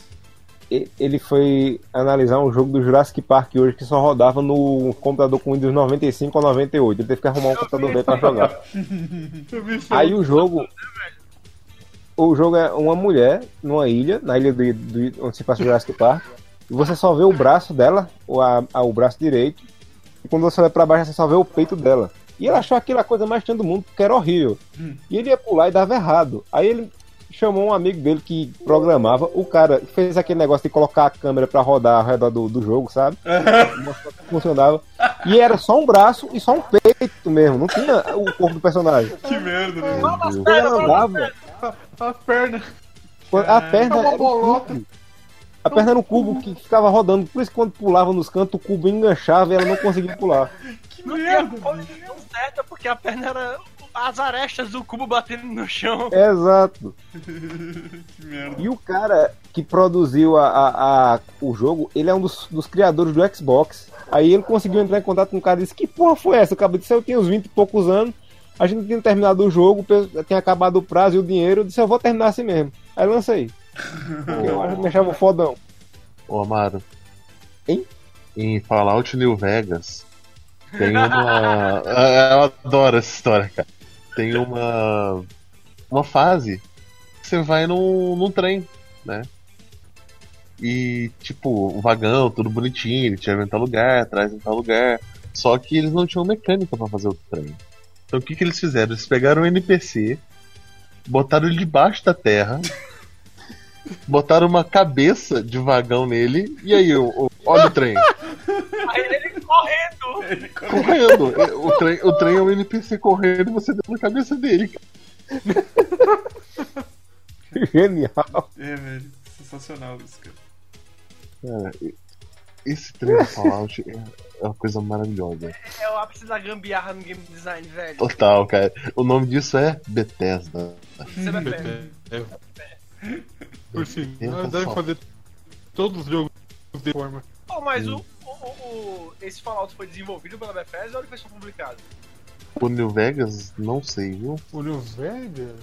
Ele foi analisar um jogo do Jurassic Park hoje que só rodava no computador com Windows 95 ou 98. Ele teve que arrumar um computador velho pra jogar. Aí o jogo. O jogo é uma mulher numa ilha, na ilha do, do- onde se passa o Jurassic Park. E você só vê o braço dela, ou a, a- o braço direito. E quando você olha pra baixo, você só vê o peito dela. E ele achou aquilo a coisa mais estranha do mundo, porque era horrível. E ele ia pular e dava errado. Aí ele chamou um amigo dele que programava. O cara fez aquele negócio de colocar a câmera pra rodar ao redor do, do jogo, sabe? Funcionava. E era só um braço e só um peito mesmo. Não tinha o corpo do personagem. Que merda, né? Ele andava. A perna. A perna É uma era um. A perna era um cubo que ficava rodando. Por isso que quando pulava nos cantos, o cubo enganchava e ela não conseguia pular. Que Não merda. posição certa, porque a perna era as arestas do cubo batendo no chão. Exato. Que merda. E o cara que produziu a, a- a- o jogo, ele é um dos, dos criadores do Xbox. Aí ele conseguiu entrar em contato com o cara e disse: Que porra foi essa? O cara disse: Eu tinha uns 20 e poucos anos, a gente tinha terminado o jogo, tinha acabado o prazo e o dinheiro. Eu disse: Eu vou terminar assim mesmo. Aí eu lancei. Eu acho que me achava fodão. Ô, Amaro. Hein? Em Fallout New Vegas, tem uma. Eu adoro essa história, cara. Tem uma. Uma fase que você vai num, num trem, né? E, tipo, um vagão, tudo bonitinho, ele leva em tal lugar, traz em tal lugar. Só que eles não tinham mecânica pra fazer o trem. Então o que, que eles fizeram? Eles pegaram o NPC, botaram ele debaixo da terra, botaram uma cabeça de vagão nele, e aí, o, o- olha o trem. Aí ele correndo. Ele Correndo. O trem, o trem é um NPC correndo e você deu na cabeça dele. Genial. É, velho. Sensacional isso, cara. Cara, esse trem do Fallout é é uma coisa maravilhosa. É o ápice da gambiarra no game design, velho. Total, cara. O nome disso é Bethesda. Você vai ver. É. Por si, Eu nós tô devem fazer todos os jogos de forma. Pô, mas o, o, esse Fallout foi desenvolvido pela Bethesda ou ele foi só publicado? O New Vegas, não sei, viu? O New Vegas?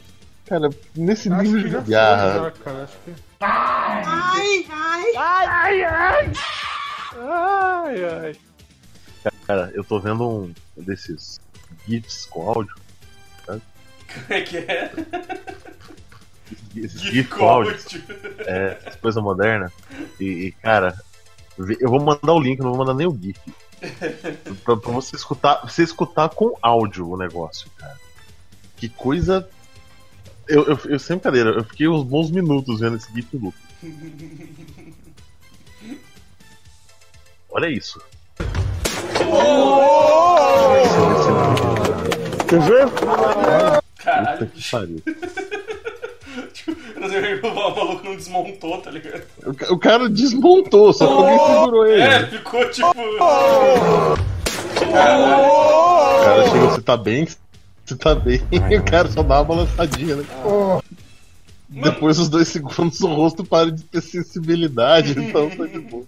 Cara, nesse Acho nível que de já foi, gambiarra. já, cara. Acho que. Ai, ai. Cara, eu tô vendo um desses GIFs com áudio. Como é que é? Esses Gif GIFs com áudio. É, essa coisa moderna. E, e, cara, eu vou mandar o link, não vou mandar nem o GIF. pra, pra você escutar. Você escutar com áudio o negócio, cara. Que coisa. Eu, eu, eu sem eu fiquei uns bons minutos vendo esse GIF loop. Olha isso. Caralho, Puta que pariu. o maluco não desmontou, tá ligado? O, ca- o cara desmontou, só que alguém segurou ele. É, ficou tipo. O cara chegou, você tá bem? Você tá bem? E o cara só dá uma balançadinha, né? Depois dos dois segundos o rosto para de ter sensibilidade, então tá de boa. O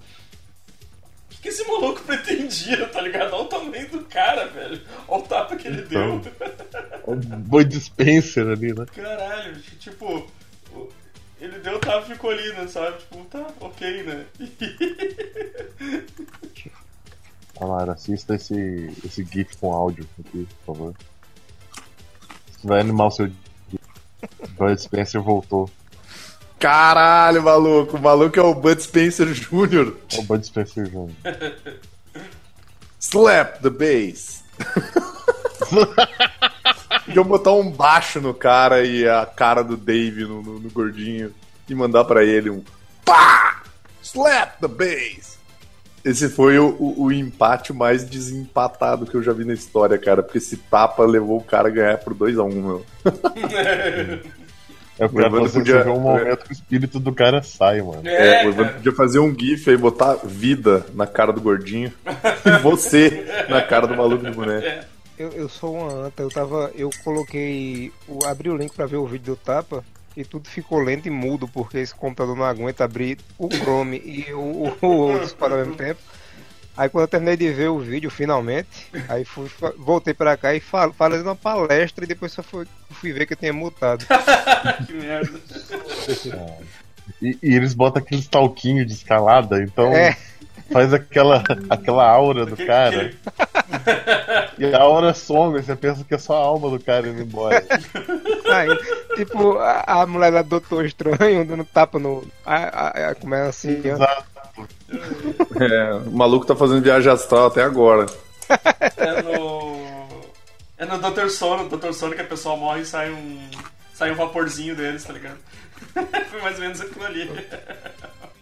que, que esse maluco pretendia, tá ligado? Olha o tamanho do cara, velho. Olha o tapa que ele Então. deu. Boi dispenser ali, né? Caralho, tipo. Ele deu o tapa e ficou ali, né? Sabe? Tipo, tá, ok, né? Amara, assista esse, esse GIF com áudio aqui, por favor. Isso vai animar o seu dia. Bud Spencer voltou. Caralho, maluco. O maluco é o Bud Spencer Jr. É o Bud Spencer Jr. Slap the bass. Podiam botar um baixo no cara e a cara do Dave no, no- no gordinho e mandar pra ele um pá! Slap the bass. Esse foi o, o- o empate mais desempatado que eu já vi na história, cara. Porque esse tapa levou o cara a ganhar por 2x1, um, meu. É o Evandro você podia- um momento que o espírito do cara sai, mano. É, É, o Evandro podia fazer um gif aí, botar vida na cara do gordinho e você na cara do maluco do boneco. Eu, eu sou uma anta, eu tava. Eu coloquei. o- abri o link pra ver o vídeo do tapa e tudo ficou lento e mudo, porque esse computador não aguenta abrir o Chrome e o, o, o outro para ao mesmo tempo. Aí quando eu terminei de ver o vídeo finalmente, aí fui, voltei pra cá e fal, falei uma palestra e depois só fui, fui ver que eu tinha mutado. que merda. E, e eles botam aqueles talquinhos de escalada, então É. faz aquela, aquela aura do cara. E a aura some, você pensa que é só a alma do cara indo embora. Aí, tipo, a, a mulher do Doutor Estranho dando tapa no. A, a, a, como é assim, ó. Exato. É, o maluco tá fazendo viagem astral até agora. É no. É no Dr. Sono, Dr. Sono que a pessoa morre e sai um. Sai o vaporzinho deles, tá ligado? Foi mais ou menos aquilo ali.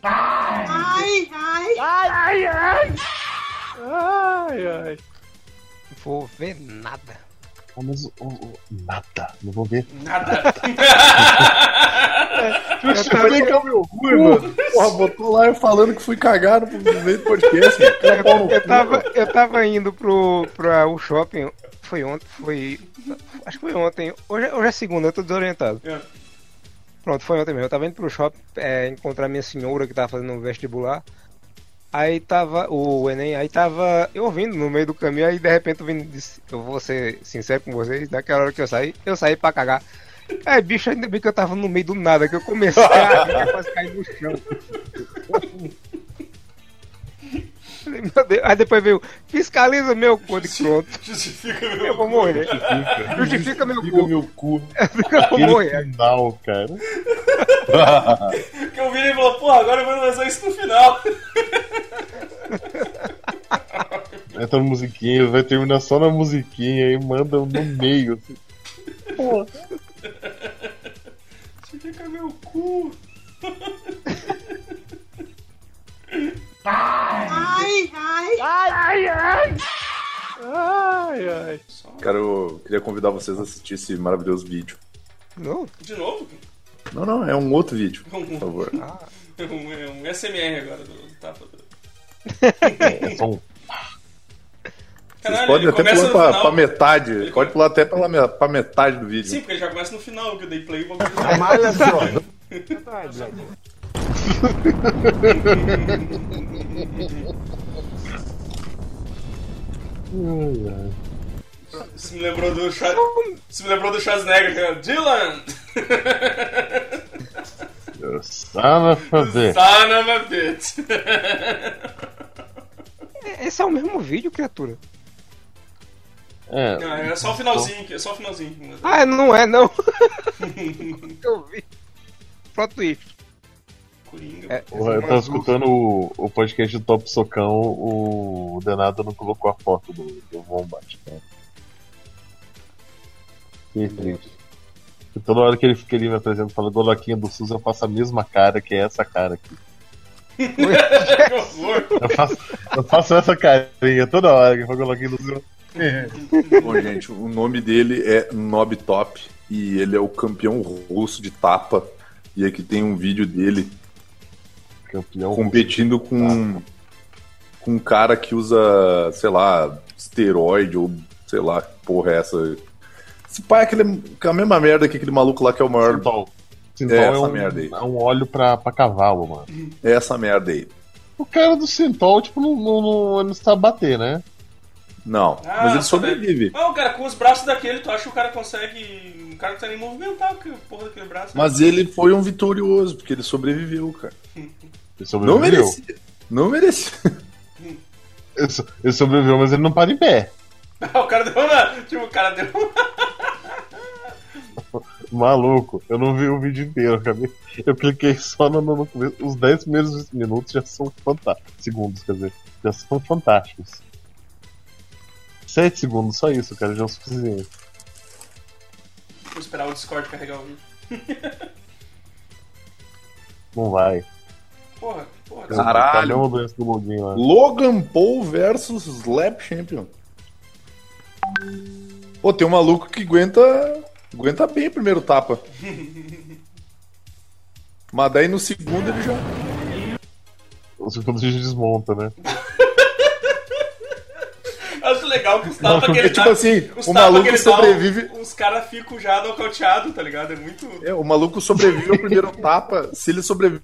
Ai, ai. Ai, ai. Ai, ai. Vou ver nada. Ah, mas o- o- nada, não vou ver. Nada. Explica meu cu, mano. Porra, botou lá eu falando que fui cagar no meio do podcast. Eu cu, tava, eu tava indo pro, pra o shopping. Foi ontem, foi. Acho que foi ontem. Hoje, hoje é segunda, eu tô desorientado. É. Pronto, foi ontem mesmo. Eu tava indo pro shopping é, encontrar minha senhora que tava fazendo um vestibular. Aí tava o Enem, aí tava eu ouvindo no meio do caminho, aí de repente eu vim, disse, eu vou ser sincero com vocês, naquela hora que eu saí, eu saí pra cagar. Aí, bicho, ainda bem que eu tava no meio do nada, que eu comecei a quase caí no chão. Falei, meu Deus. Aí depois veio, fiscaliza meu cu de pronto. Justifica Eu meu. vou morrer. Justifica meu Fica cu. meu cu. Eu vou morrer. final, cara. Que eu vi ele falou, porra, agora eu vou lançar isso no final. Na musiquinha, vai terminar só na musiquinha e manda no meio. Assim. Porra. Ai, ai. Ai, ai. Ai. Cara, eu queria convidar vocês a assistir esse maravilhoso vídeo. Não, De novo? Não, não, é um outro vídeo, por Um, favor. um, é um SMR agora do tapa. É Vocês Caralho, podem ele até pular pra, final. pra metade. Pode pular até pela, pra metade do vídeo. Sim, porque ele já começa no final, que eu dei play e o bagulho. Malha só. Isso me lembrou do Schwar... Isso me lembrou do Schwarzenegger, que era Dylan! Son of a bitch. Son of a bitch! esse é o mesmo vídeo, criatura. É, Não, é só o finalzinho, é só o finalzinho. Ah, não é, não. eu vi. Pronto, isso. Coringa. É, porra, eu tava escutando o, o podcast do Top Socão, o Denado não colocou a foto do, do Wombat, cara. Que triste. E toda hora que ele, que ele me apresenta fala Goloquinha do SUS, eu faço a mesma cara, que é essa cara aqui. Eu faço, eu faço essa carinha toda hora que fala Goloquinha do SUS. Bom, gente, o nome dele é Nob Top e ele é o campeão russo de tapa. E aqui tem um vídeo dele Campeão. competindo com, com um cara que usa, sei lá, esteroide ou sei lá, que porra é essa. Esse pai é aquele, é a mesma merda que aquele maluco lá que é o maior. Sintol. Sintol É é, essa um, merda aí. é um óleo pra, pra cavalo, mano. É essa merda aí. O cara do Sintol, tipo, não, não, não, não sabe bater, né? Não, Ah, mas ele sobrevive. Não, cara, com os braços daquele, tu acha que o cara consegue. O cara não consegue nem movimentar a porra daquele braço. Mas ele foi um vitorioso, porque ele sobreviveu, cara. Ele Não merecia. Não merecia. Ele, so- ele sobreviveu, mas ele não para em pé. o cara deu uma. Tipo, o cara deu uma. Maluco, eu não vi o vídeo inteiro, eu acabei. Eu cliquei só no, no começo. Os 10 primeiros minutos já são fantásticos. Segundos, quer dizer. Já são fantásticos. 7 segundos, só isso, cara, já é o suficiente. Vou esperar o Discord carregar o vídeo. Não vai. Porra, porra. Caralho. Lá. Logan Paul versus Slap Champion. Pô, tem um maluco que aguenta. Aguenta bem o primeiro tapa. Mas daí no segundo ele já. O segundo a gente desmonta, né? Acho legal que os tapas que ele tipo dá. assim, os o maluco que ele dá, sobrevive. Os caras ficam já nocauteados, tá ligado? É muito. É, o maluco sobrevive ao primeiro tapa. Se ele sobrevive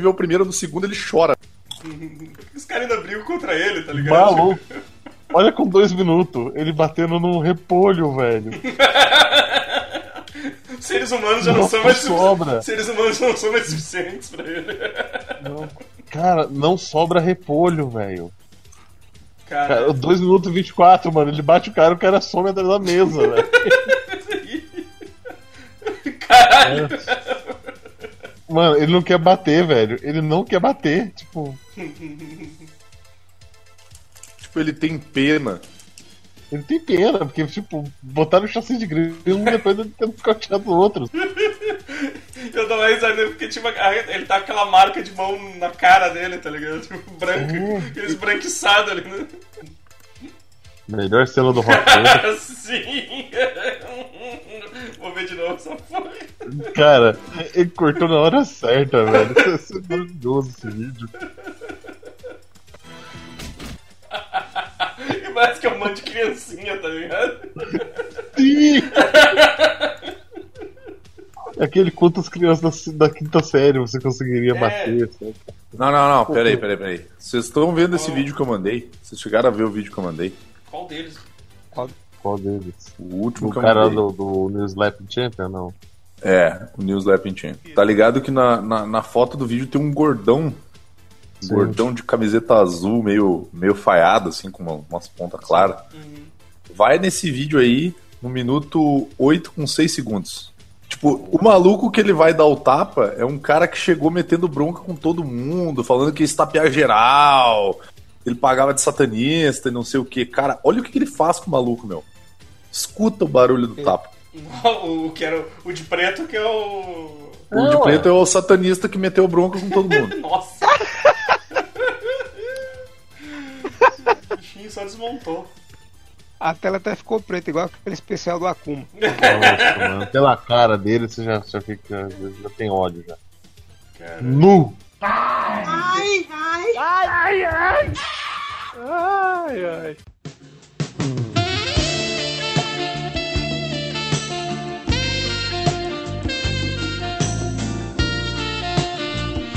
ao primeiro, no segundo ele chora. Os caras ainda brigam contra ele, tá ligado? Maluco. Olha com dois minutos, ele batendo num repolho, velho. Seres humanos já não, Não são mais sobra. Seres humanos já não são mais suficientes pra ele. Cara, não sobra repolho, velho. Cara, Cara, 2 minutos e 24, mano. Ele bate o cara, o cara some atrás da mesa, velho. caralho. Mano, ele não quer bater, velho. Ele não quer bater. Tipo, Tipo, ele tem pena. Ele tem pena, porque, tipo, botaram o chassi de grilo um depois ele tendo escoteado o outro. Eu dou mais risada porque tipo, ele tá com aquela marca de mão na cara dele, tá ligado? Tipo, branco, É. aquele esbranquiçado ali, né? Melhor cena do Rock. Sim! De novo essa porra. Cara, ele cortou na hora certa, velho. Isso é maravilhoso esse vídeo. E parece que é um monte de criancinha, tá ligado? Sim! Aquele quantas crianças da, da quinta série você conseguiria É. bater, sabe? Não, não, não, peraí, peraí, peraí. Vocês estão vendo esse vídeo que eu mandei? Vocês chegaram a ver o vídeo que eu mandei? Qual deles? Qual deles? O último O cara do, do New Slap Champion, não. É, o News Lapping Champ. Tá ligado que na, na, na foto do vídeo tem um gordão. Um Sim. gordão de camiseta azul, meio, meio falhado, assim, com uma- umas pontas claras. Vai nesse vídeo aí, no minuto 8 com 6 segundos. Tipo, o maluco que ele vai dar o tapa é um cara que chegou metendo bronca com todo mundo, falando que ia estapear geral, ele pagava de satanista e não sei o que. Cara, olha o que, que ele faz com o maluco, meu. Escuta o barulho do tapa. O que era o- de preto, que é o. O de preto é o satanista que meteu bronca com todo mundo. Nossa! o bichinho só desmontou. A tela até ficou preta, igual aquele especial do Akuma. Nossa, mano. Pela cara dele, você já, já fica. Já tem ódio já. Cara. Nu! Ai, ai. Ai, ai. Ai, ai.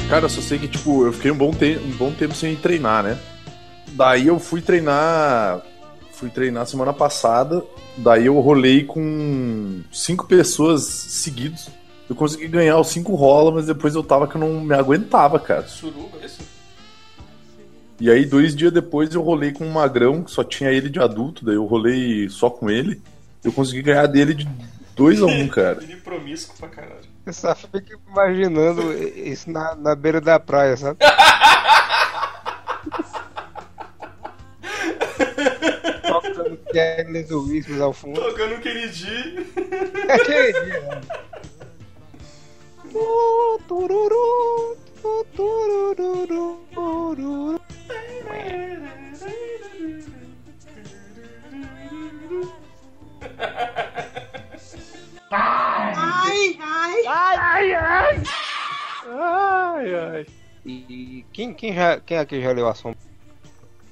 Cara, eu só sei que, tipo, eu fiquei um bom, te um bom tempo sem treinar, né? Daí eu fui treinar. Fui treinar semana passada. Daí eu rolei com cinco pessoas seguidos. Eu consegui ganhar os cinco rola, mas depois eu tava que eu não me aguentava, cara. Suruba, isso? E aí, dois dias depois, eu rolei com um magrão, que só tinha ele de adulto, daí eu rolei só com ele. Eu consegui ganhar dele de 2 a 1 um, cara. Ele promíscuo pra caralho. Eu só fico imaginando isso na, na beira da praia, sabe? Tocando Careless Whispers ao fundo. Tocando o Kennedy. É dia, né? Tu, tururu, tu, tururu, tururu. Ai, ai. Ai, ai. Ai, ai. E quem, quem, já, quem aqui já leu Assombro?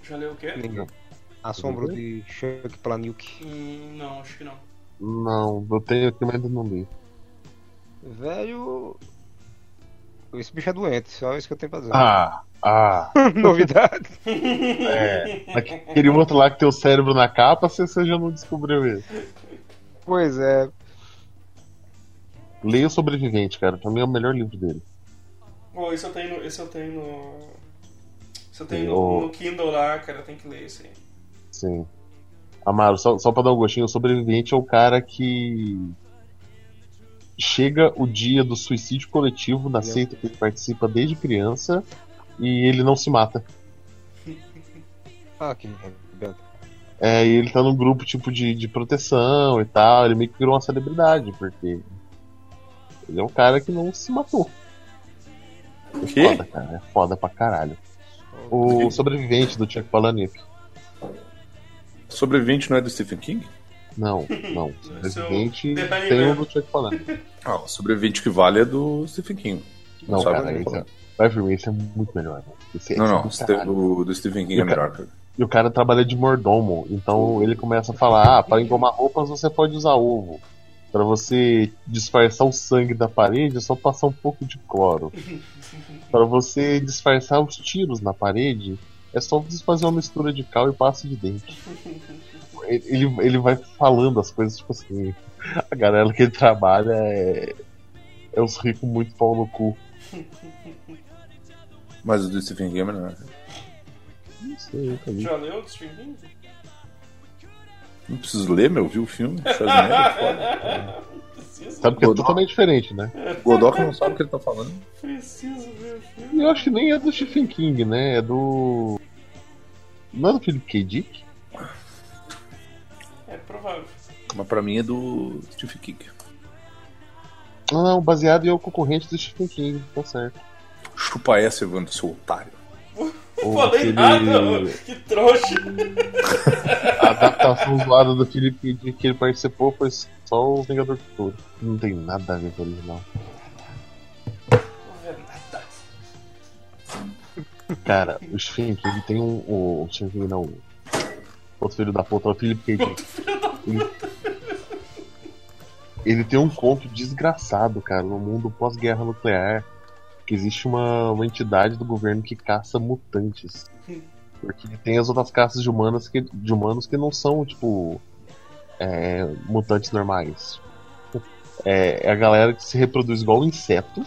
Já leu o quê? Ninguém. Assombro de Chuck Palahniuk. Hum, não, acho que não. Não, eu tenho aqui, mas ainda não li. Velho. Esse bicho é doente, só isso que eu tenho pra dizer. Ah, ah. Novidade. É. Aquele outro lá que tem o cérebro na capa, você, você já não descobriu ele. Pois é. Leia o Sobrevivente, cara. Pra mim é o melhor livro dele. Bom, esse eu tenho no. Esse eu tenho no. Esse eu tenho no, no Kindle lá, cara, tem que ler esse aí. Sim. Amaro, só, só pra dar um gostinho, o sobrevivente é o cara que. Chega o dia do suicídio coletivo na seita que ele participa desde criança e ele não se mata. Ah, que. É, e ele tá num grupo tipo de, de proteção e tal, ele meio que virou uma celebridade, porque ele é um cara que não se matou. O É quê? foda, cara, é foda pra caralho. O sobrevivente do Chuck Palahniuk. Sobrevivente não é do Stephen King? Não, não. Esse é o Sobrevivente tem o do Chuck Palahniuk. Ah, o sobrevivente que vale é do Stephen King. Não, Sabe cara, esse é, esse é muito melhor. Né? Esse, Não, esse é não, do Ste- caralho. o do Stephen King E é melhor. cara. E o cara trabalha de mordomo, então ele começa a falar: ah, para engomar roupas você pode usar ovo. Pra você disfarçar o sangue da parede é só passar um pouco de cloro. Pra você disfarçar os tiros na parede é só você fazer uma mistura de cal e pasta de dente. Ele, ele vai falando as coisas, tipo assim. A galera que ele trabalha é. É os ricos muito pau no cu. Mas o do Stephen King é melhor. Não sei, vi. Já leu o Stephen King? Não preciso ler, meu, viu o filme? Schwarzenegger é foda. Preciso, Sabe que é totalmente diferente, né? O Godok não sabe o que ele tá falando. preciso ver o filme. E eu acho que nem é do Stephen King, né? É do. Não é do Philip K. Dick? provável. Mas pra mim é do Stephen King. Ah, Não, baseado em o concorrente do Stephen King, tá certo. Chupa essa, Evandro, seu otário. Ou Falei aquele- nada, que trouxa. A adaptação zoada do Felipe. Dick que ele participou foi só o Vingador do Futuro. Não tem nada a ver com o original. Cara, o Stephen King tem um. O, Stephen King não. o Outro filho da puta, o K. Dick. Ele, ele tem um conto desgraçado, cara, no mundo pós-guerra nuclear. Que existe uma, uma entidade do governo que caça mutantes. Porque tem as outras caças de humanos que, de humanos que não são, tipo. é, mutantes normais. É, é a galera que se reproduz igual inseto,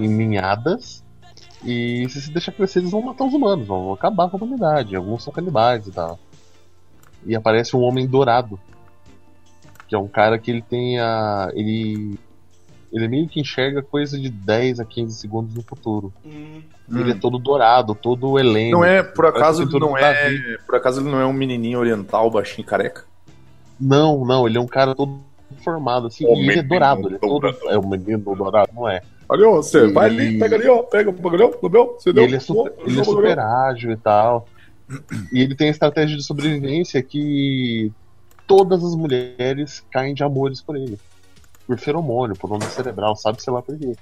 em ninhadas. E se se deixar crescer, eles vão matar os humanos, vão acabar com a humanidade. Alguns são canibais e tal. E aparece um homem dourado. Que é um cara que ele tem a. Ele. Ele meio que enxerga coisa de 10 a 15 segundos no futuro. Hum, Ele é todo dourado, todo heleno. Não é, por acaso ele não Davi. é. Por acaso ele não é um menininho oriental, baixinho careca? Não, não, ele é um cara todo formado, assim, O e ele é dourado, ele é todo. dourado. É o menino dourado, não é? Ali, ó, você E- vai ali, pega ali, ó, pega o bagulho, no meu, você deu. ele é super, ele é super ágil e tal. E ele tem a estratégia de sobrevivência que todas as mulheres caem de amores por ele. Por feromônio, por onda cerebral, sabe sei lá por quê.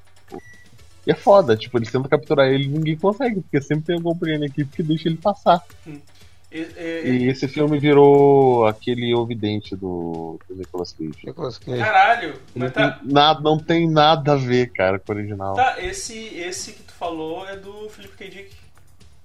E é foda, tipo, eles tentam capturar ele e ninguém consegue, porque sempre tem algum na equipe que deixa ele passar. e- e- E esse filme virou aquele ouvidente do, do Nicolas Cage. Nicolas Cage. Caralho, mas tá, Nada, não tem nada a ver, cara, com o original. tá, esse, esse que tu falou é do Felipe K. Dick.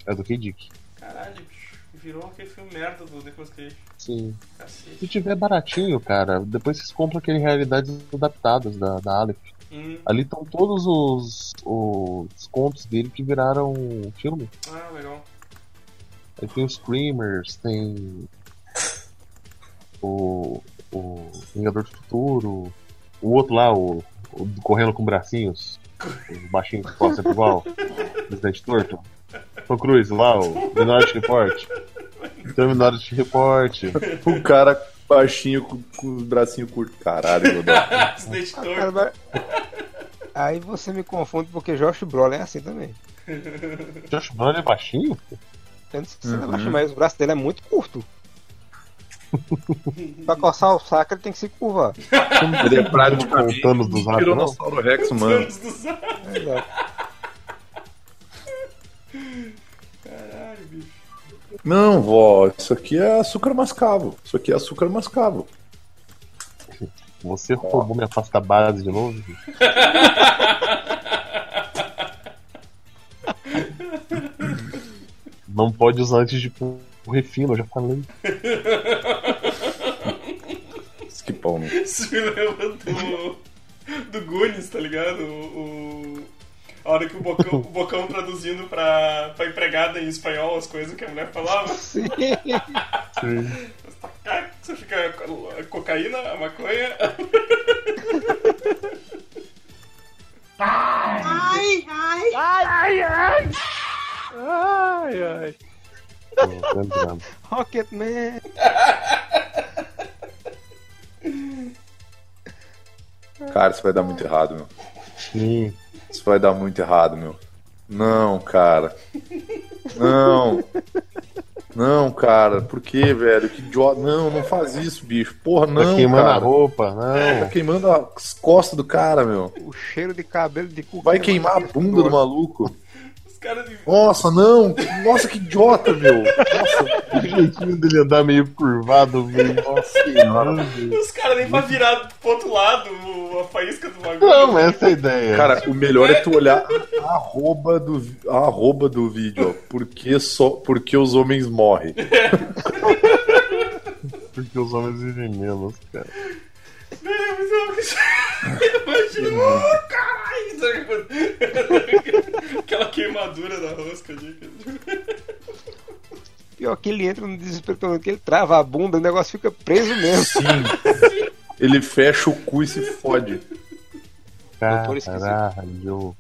É do K. Dick. Caralho, bicho. Virou aquele filme merda do Nicolas Cage. Sim. Cacete. Se tiver baratinho, cara, depois vocês compram aquele Realidades Adaptadas da, da Aleph. Hum, Ali estão todos os, os contos dele que viraram filme. ah, legal. Aí tem os Screamers, tem o, o Vingador do Futuro, o outro lá, o, o correndo com bracinhos, o baixinho que ser igual, o Dente Torto. Tom Cruise lá, o Minority Report. Tem o Minority Report. O cara baixinho com, com os bracinhos curtos. Caralho, meu Deus. Ah, cara, mas- Aí você me confunde porque Josh Brolin é assim também. Josh Brolin é baixinho? Eu não sei se você acha, mas o braço dele é muito curto. pra coçar o saco ele tem que se curvar. Ele é praticamente Voltamos dos um ratos, não? Tiranossauro Rex, mano. Anos do Zap. Exato. Caralho, bicho. Não, vó, isso aqui é açúcar mascavo. Isso aqui é açúcar mascavo. Você roubou minha pasta base de novo? Não pode usar antes de pôr o refino, eu já falei. Que pau, né? Isso me lembra do. do Goonies, tá ligado? O. o- A hora que o Bocão, o Bocão traduzindo pra, pra empregada em espanhol as coisas que a mulher falava. Sim. Você fica cocaína, a maconha. Ai, ai, ai, ai. Ai, ai. Lembrando. Rocketman. Cara, isso vai dar muito errado, meu. Sim. Isso vai dar muito errado, meu. Não, cara. Não. Não, cara. Por que, velho? Que idiota. Não, não faz isso, bicho. Porra, Tá não, queimando cara. a roupa, não. É, tá queimando as costas do cara, meu. O cheiro de cabelo de cu. Vai queimar a bunda do maluco. Os caras de- Nossa, não. Nossa, que idiota, meu. Nossa. O jeitinho dele andar meio curvado, meio. Nossa senhora. Os caras nem pra virar pro outro lado a faísca do bagulho. Não, essa é a ideia. Cara, o melhor é tu olhar a arroba do, a arroba do vídeo, ó. Por que, só, por que os homens morrem? Porque os homens vivem menos, cara. Imagina, oh, caralho! Aquela queimadura da rosca ali. Pior que ele entra no desespero pelo que ele trava a bunda, o negócio fica preso mesmo. Sim. Ele fecha o cu e se fode. Doutor esquisito. Caralho.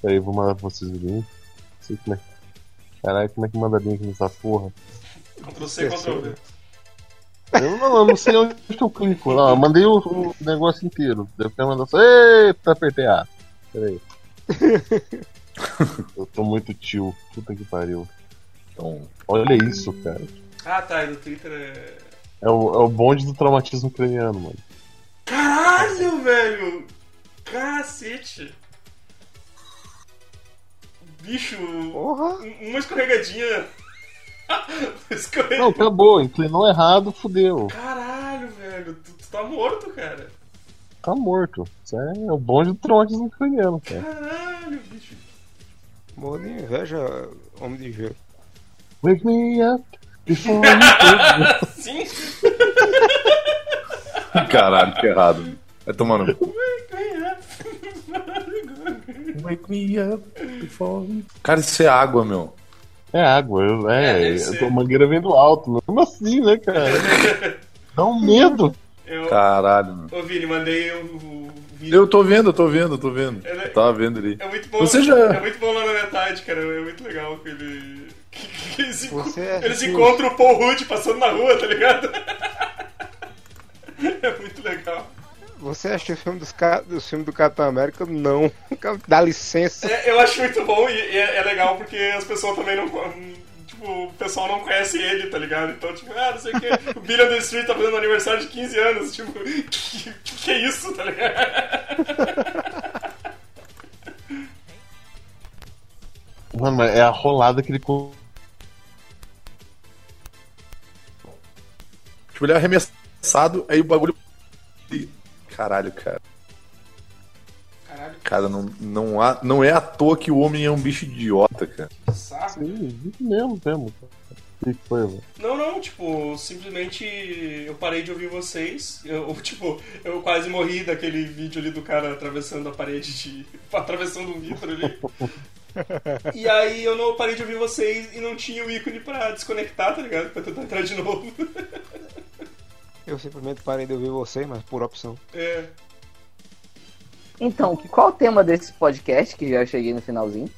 Peraí, vou mandar pra vocês verem. Não sei como é. Caralho, como é que manda link nessa porra? Ctrl C, Ctrl V. Eu não, eu não sei onde que eu clico. Não, eu mandei o, o negócio inteiro. Deve ter mandado só. Eita, apertei A. Peraí. eu tô muito tio. Puta que pariu. Então, olha isso, cara. Ah, tá, e no Twitter é. É o, é o bonde do traumatismo ucraniano, mano. Caralho, velho! Cacete! Bicho, Porra! um- uma escorregadinha. Não, acabou. Inclinou errado, fudeu. Caralho, velho, tu, tu tá morto, cara. Tá morto. Isso é o bonde do traumatismo ucraniano, cara. Caralho, bicho. Morro de inveja, homem de gelo. Wake me up before you go. Sim? Caralho, que errado. Vai tomando. Wake me up before you- Cara, isso é água, meu. É água, eu- É, é, é, a mangueira vem do alto, como assim, né, cara? Dá um medo. Eu, Caralho, ô Vini, mandei o, vídeo. Eu tô vendo, eu tô vendo, eu tô vendo. Ele- Eu tava vendo ali. É muito bom. Você já- É muito bom lá na metade, cara. É muito legal que ele. Que, eles, Você é eles justo. encontram o Paul Rudd passando na rua, tá ligado? É muito legal. Você assistiu o filme dos, ca... dos filmes do Capitão América? Não. Dá licença. É, eu acho muito bom e, é, é legal porque as pessoas também não. Tipo, o pessoal não conhece ele, tá ligado? Então, tipo, ah, não sei o que. O Billion the Street tá fazendo aniversário de 15 anos. Tipo, que, que, que é isso, tá ligado? Mano, mas é a rolada que ele. Tipo, ele é arremessado, aí o bagulho. Caralho, cara. Caralho, Cara, não, não, há, não é à toa que o homem é um bicho idiota, cara. saco. Sim, isso mesmo, mesmo. O que que foi, mano? Não, não, tipo, simplesmente eu parei de ouvir vocês. Eu, tipo, eu quase morri daquele vídeo ali do cara atravessando a parede de. atravessando um vidro ali. E aí eu não parei de ouvir vocês e não tinha o ícone pra desconectar, tá ligado? Pra tentar entrar de novo. Eu simplesmente parei de ouvir você, mas por opção. É. Então, qual o tema desse podcast que já cheguei no finalzinho?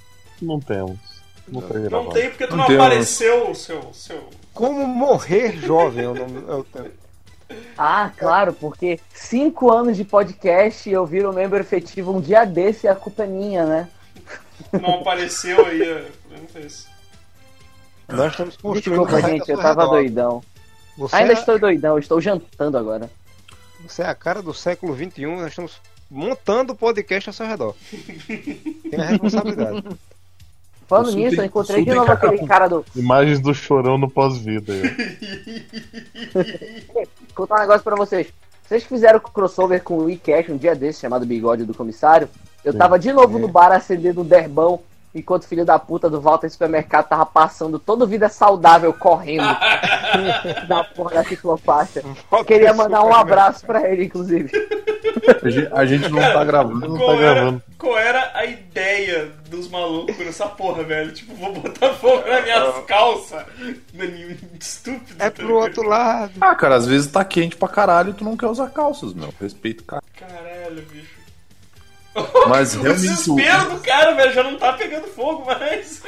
Não temos. Não Não gravado. tem porque tu Não não, apareceu, seu. seu. Como morrer jovem é o nome. É o tema. Ah, claro, porque cinco anos de podcast e eu viro membro efetivo um dia desse e a culpa é minha, né? Não apareceu aí. é. Nós estamos construindo Desculpa, gente, eu tava doidão. Você Ainda é, estou doidão, estou jantando agora. Você é a cara do século XXI, nós estamos montando o podcast ao seu redor. Tem a responsabilidade. Falando O nisso, tem- eu encontrei o de novo aquele cara do. Imagens do chorão no pós-vida. aí. Vou contar um negócio pra vocês. Vocês fizeram crossover com o WeCash um dia desse, chamado Bigode do Comissário. Eu Sim. tava de novo no bar acendendo um derbão, enquanto o filho da puta do Walter Supermercado tava passando todo vida saudável correndo da porra da ciclofaixa. Queria mandar um abraço pra ele, inclusive. A gente, a gente não tá gravando. Não Qual tá era, gravando. qual era a ideia dos malucos nessa porra, velho? Tipo, vou botar fogo nas minhas calças. Menino Estúpido. É tá pro outro lado. Ah, cara, às vezes tá quente pra caralho e tu não quer usar calças, meu. Respeito, cara. Caralho, bicho. Mas O realmente o, desespero do cara, velho, já não tá pegando fogo mais.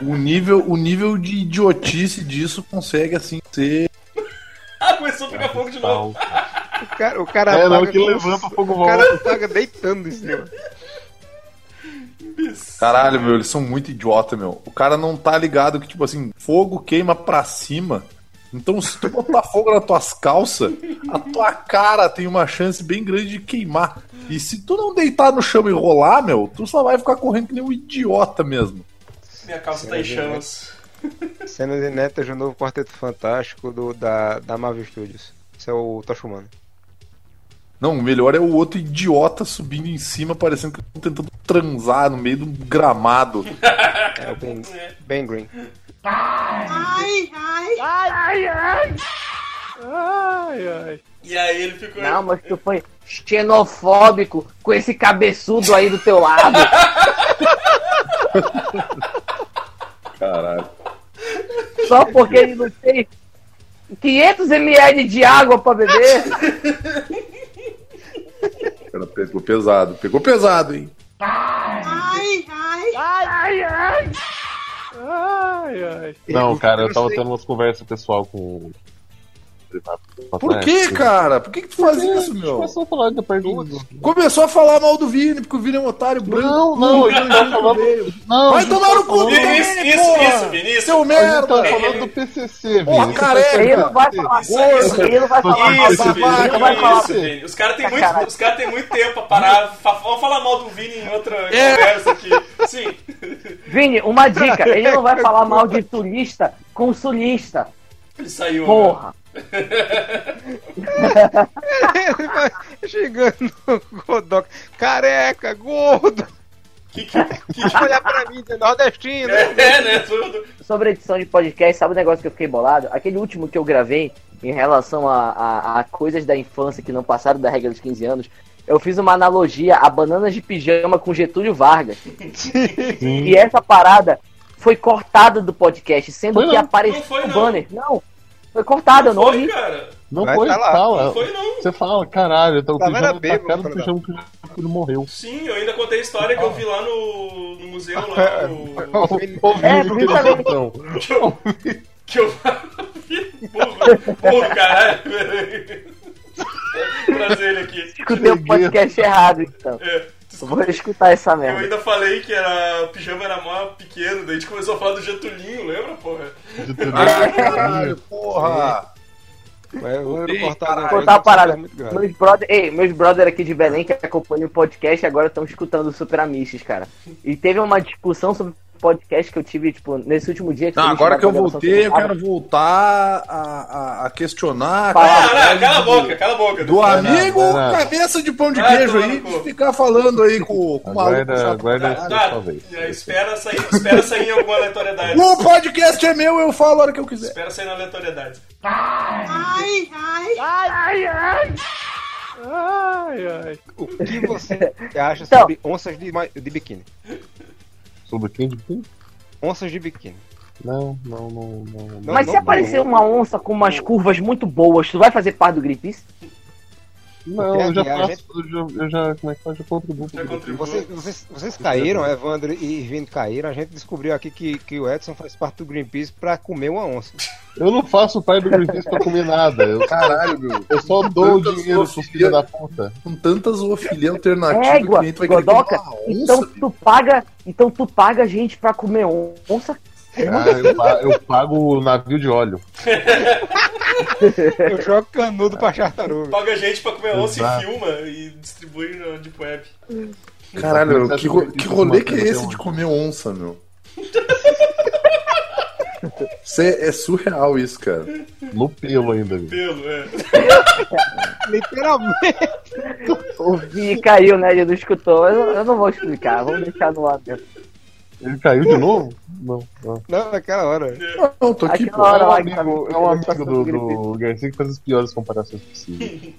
o nível, o nível de idiotice disso consegue, assim, ser. Ah, começou a pegar fogo de novo. O cara, o cara É, não, que com- levanta, o fogo O cara volta. apaga deitando em cima. Caralho, meu, eles são muito idiota, meu. O cara não tá ligado que, tipo assim, fogo queima pra cima. Então, se tu botar fogo nas tuas calças, a tua cara tem uma chance bem grande de queimar. E se tu não deitar no chão e rolar, meu, tu só vai ficar correndo que nem um idiota mesmo. Minha calça tá em chamas. Cenas inéditas do novo Quarteto Fantástico do, da, da Marvel Studios. Esse é o Tocha Humano. Não, o melhor é o outro idiota subindo em cima, parecendo que estão tentando transar no meio de um gramado. É o Ben, ben Green. Ai, ai, ai, ai. E aí ele ficou. Não, mas tu foi xenofóbico com esse cabeçudo aí do teu lado. Caralho. Só porque ele não tem 500 ml de água pra beber. Cara, pegou pesado. Pegou pesado, hein? Ai, ai, ai, ai. Não, cara, eu tava tendo umas conversas pessoal com. Privado. É, Por que, cara? Por que, que tu faz isso, meu? Começou a falar do. Começou a falar mal do Vini, porque o Vini é um otário branco. Não, não, ele tá falando. Não, Vai gente tomar tá no cu falando- também, Isso, isso, porra! isso, Vinícius. Seu merda! tá falando do PCC, Vini. Porra, careca! Ele não vai falar Isso, isso. Ele não vai falar mal Isso, do Vini, Ele não vai falar isso, Vini. Os caras têm muito, os cara têm muito tempo pra parar. Vamos falar mal do Vini em outra É. conversa aqui. Sim. Vini, uma dica, ele não vai falar mal de turista com sulista. Ele saiu. né? Porra. Ele vai chegando no Godoc. Careca, gordo. Que, que, que, Olha pra mim, é nordestino. é, né? Tudo. Sobre edição de podcast, sabe o negócio que eu fiquei bolado? Aquele último que eu gravei em relação a, a, a coisas da infância que não passaram da regra dos 15 anos. Eu fiz uma analogia a bananas de pijama com Getúlio Vargas. E essa parada foi cortada do podcast, sendo Foi que não. apareceu Não foi não. banner. Não, foi cortada, eu não Foi, ouvi. cara. Não Vai foi, tá fala. Não foi, não. Você fala, caralho, então o Tava pijama tá cara do pijama que o filho morreu. Sim, eu ainda contei a história que eu vi lá no, no museu lá. No, É, isso também. Então, que eu. Que eu. burro, burro, caralho. Ele aqui. Escutei o podcast errado, então. É, Eu vou escutar essa Eu merda. ainda falei que era, o pijama era mó pequeno, daí a gente começou a falar do Getulinho, lembra, porra? Ah, caralho, porra! Mas eu vou cortar Vou contar uma parada. Grande. Meus brother, ei, meus brother aqui de Belém que acompanham o podcast agora estão escutando o Super Amishes, cara. E teve uma discussão sobre podcast que eu tive, tipo, nesse último dia. Não, foi agora que eu voltei, eu quero voltar a, a, a questionar Ah, não, cala a boca, cala a boca. do amigo não, não. cabeça de pão de Vai queijo aí, de ficar falando aí com, com o maluco. Aguarda, Tá, é, espera sair, espera sair em alguma aleatoriedade. O podcast é meu, eu falo a hora que eu quiser. Espera sair na aleatoriedade. Ai, ai, ai, ai. Ai, ai. O que você acha Então. sobre onças de, de biquíni? Quem de quem? Onças de biquíni. Não, não, não, não. não. Mas se aparecer uma onça com umas curvas muito boas, tu vai fazer parte do Greenpeace? Não, eu já a faço, gente- eu já, eu já, como é que faz? Eu contribuo. Vocês, vocês, vocês caíram, Evandro e Vini caíram. A gente descobriu aqui que, que o Edson faz parte do Greenpeace pra comer uma onça. Eu não faço parte do Greenpeace pra comer nada. Eu, Caralho, meu. eu só dou o dinheiro zoofilia- filhos da puta. Com tanta zoofilia alternativa Égua, que a gente vai querer Godoca. comer uma Então onça, tu paga, então tu paga gente pra comer onça? Ah, eu, eu pago o navio de óleo. Eu jogo canudo pra tartaruga. Paga a gente pra comer onça e filma e distribui na Deep Web. Caralho, que, ro- que rolê que é esse de comer onça, meu? É, surreal isso, cara. No pelo ainda, viu? Pelo, é. Literalmente. O Vini caiu, né? Ele não escutou. Eu, eu não vou explicar, vamos deixar no ar mesmo. Ele caiu de novo? Não, não. Não, naquela hora. Não, tô aqui, pô. hora É um lá amigo, tá- é um amigo do, do Garcia que faz as piores comparações possíveis.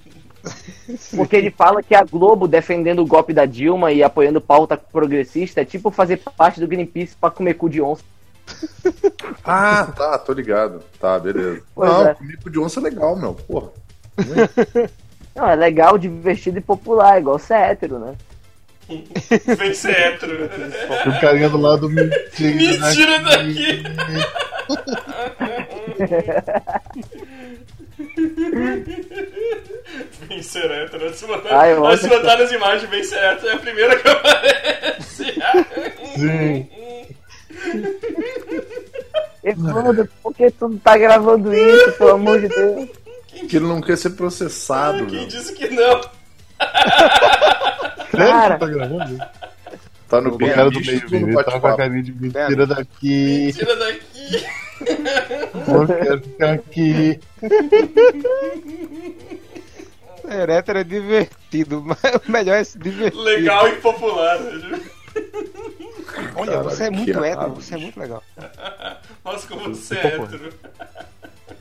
Porque ele fala que a Globo defendendo o golpe da Dilma e apoiando pauta progressista é tipo fazer parte do Greenpeace pra comer cu de onça. Ah, tá, tô ligado. Tá, beleza. Pois não, é. comer cu de onça é legal, meu. Porra. Não, é legal, divertido e popular, igual ser hétero, né? Vem ser hétero. E o carinha do lado mentira. Mentira daqui. Vem ser hétero. Ah, nas imagens, vem ser hétero é a primeira que aparece. Sim. Evandro, por que tu não tá gravando isso, pelo amor de Deus? Que ele não quer ser processado, Quem meu. disse que não? Sério Cara. que tá gravando? Tá no bem cara do meio, ele tava com a carinha de mentira daqui. Tira daqui. Não quero ficar aqui. Ser hétero é divertido, mas o melhor é se divertir. Legal e popular. Olha, Caralho, você é muito hétero, você é muito legal. Nossa, como você é hétero.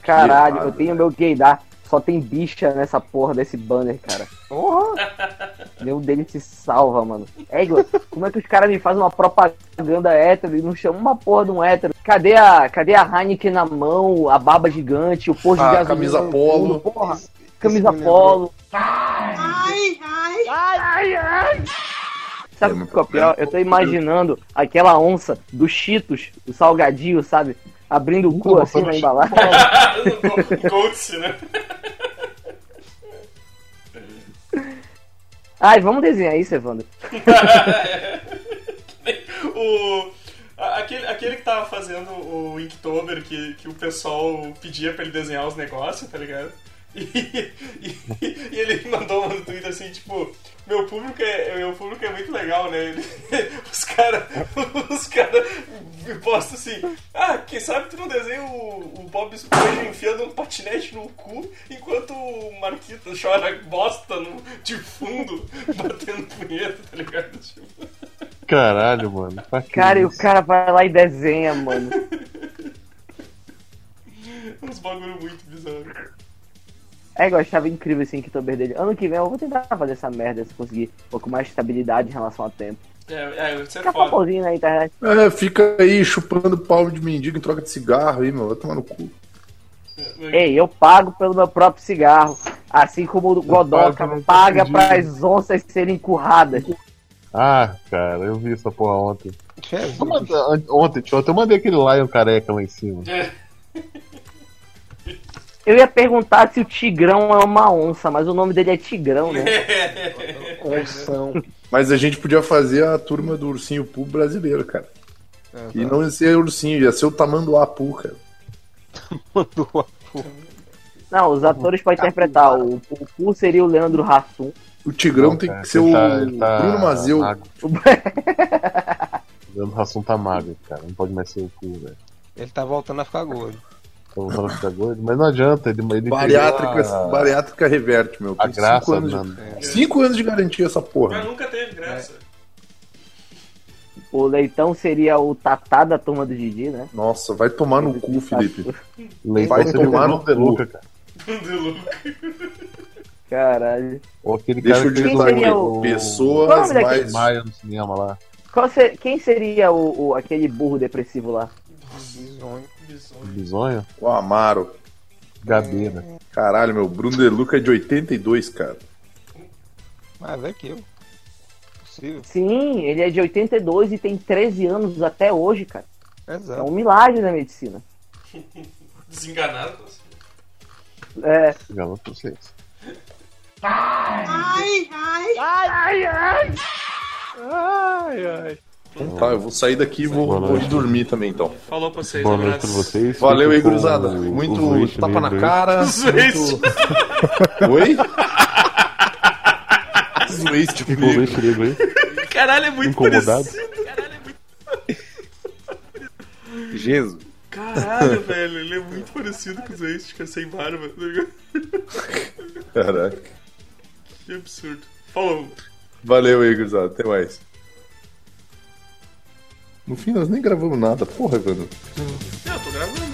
Caralho, eu tenho meu gaydar. Só tem bicha nessa porra desse banner, cara. Porra! Nenhum deles se salva, mano. Égua, como é que os caras me fazem uma propaganda hétero e não chamam uma porra de um hétero? Cadê a, cadê a Heineken na mão, a barba gigante, o posto A de gasolina? camisa polo. Porra, camisa me lembrou. polo. Ai, ai, ai, ai. Sabe o que é pior? Eu tô imaginando aquela onça do Cheetos, o salgadinho, sabe? Abrindo o cu assim na embalagem. Coach, né? Ai, vamos desenhar isso, Evandro. o, aquele, aquele que tava fazendo o Inktober, que, que o pessoal pedia pra ele desenhar os negócios, tá ligado? E, e- e ele mandou um Twitter assim, tipo, meu público é, meu público é muito legal, né? Ele- os caras os cara me postam assim, ah, quem sabe tu não desenha o, o Bob Esponja enfiando um patinete no cu enquanto o Marquito chora bosta no, de fundo, batendo punheta, tá ligado? Tipo, Caralho, mano. Que Cara, e o cara vai lá e desenha, mano. uns bagulho muito bizarro. É, eu achava incrível esse Inktober dele. Ano que vem eu vou tentar fazer essa merda se conseguir um pouco mais de estabilidade em relação ao tempo. É, é, isso é Fica foda. na internet. É, fica aí chupando pau de mendigo em troca de cigarro aí, meu. Vai tomar no cu. Ei, eu pago pelo meu próprio cigarro. Assim como o Godoka paga para as onças serem curradas. Ah, cara, eu vi essa porra ontem. Jesus. Eu mandei- an- Ontem, tio, eu mandei aquele Lion careca lá em cima. Eu ia perguntar se o Tigrão é uma onça, mas o nome dele é Tigrão, né? Onção. Mas a gente podia fazer a turma do ursinho Poo brasileiro, cara. E não ia ser ursinho, ia ser o tamanduá Poo, cara. Não, os atores podem interpretar. O, o Pooh seria o Leandro Hassum. O Tigrão Não, tem cara, que ser o tá- ele tá Bruno Mazeu. magro. O Leandro Hassum tá magro, cara. Não pode mais ser o cu, velho. Ele tá voltando a ficar gordo. Tá ficar gordo. Mas não adianta, ele, ele Bariátrica, a- bariátrica reverte, meu. a graça, cinco anos, mano. de... cinco anos de garantia essa Mas porra. nunca teve graça. O Leitão seria o Tatá da turma do Didi, né? Nossa, vai tomar no cu, Felipe. Leitão Vai tomar no De cu. Luca, cara. Caralho. Ou aquele Deixa cara eu que seria o- Pessoas mais. Maia no cinema lá. Qual ser- quem seria o, o- aquele burro depressivo lá? Bizonho. Bizonho. Bisonho? O Amaro. Gabeira. Caralho, meu. Bruno De Luca é de 82, cara. Mais velho que eu. Possível. Sim, ele é de 82 e tem 13 anos até hoje, cara. É Exato. um milagre da medicina. Desenganado. assim. É, Garoto vocês. Ai, ai, ai, ai. Ai, ai. Então tá, eu vou sair daqui e vou, vou ir dormir também, então. Falou pra vocês, Boa um noite pra abraço. vocês. Valeu aí, gurizada. Muito tapa na cara. Muito... Oi? Zoeste Fiquem com o leite grego aí. Caralho, é muito Incomodado? parecido. Jesus. Caralho, velho, ele é muito parecido com os Waste, cara, sem barba. tá? Caraca. Que absurdo. Falou. Valeu aí, gurizada. Até mais. No fim, nós nem gravamos nada. Porra, Evandro. Eu tô gravando.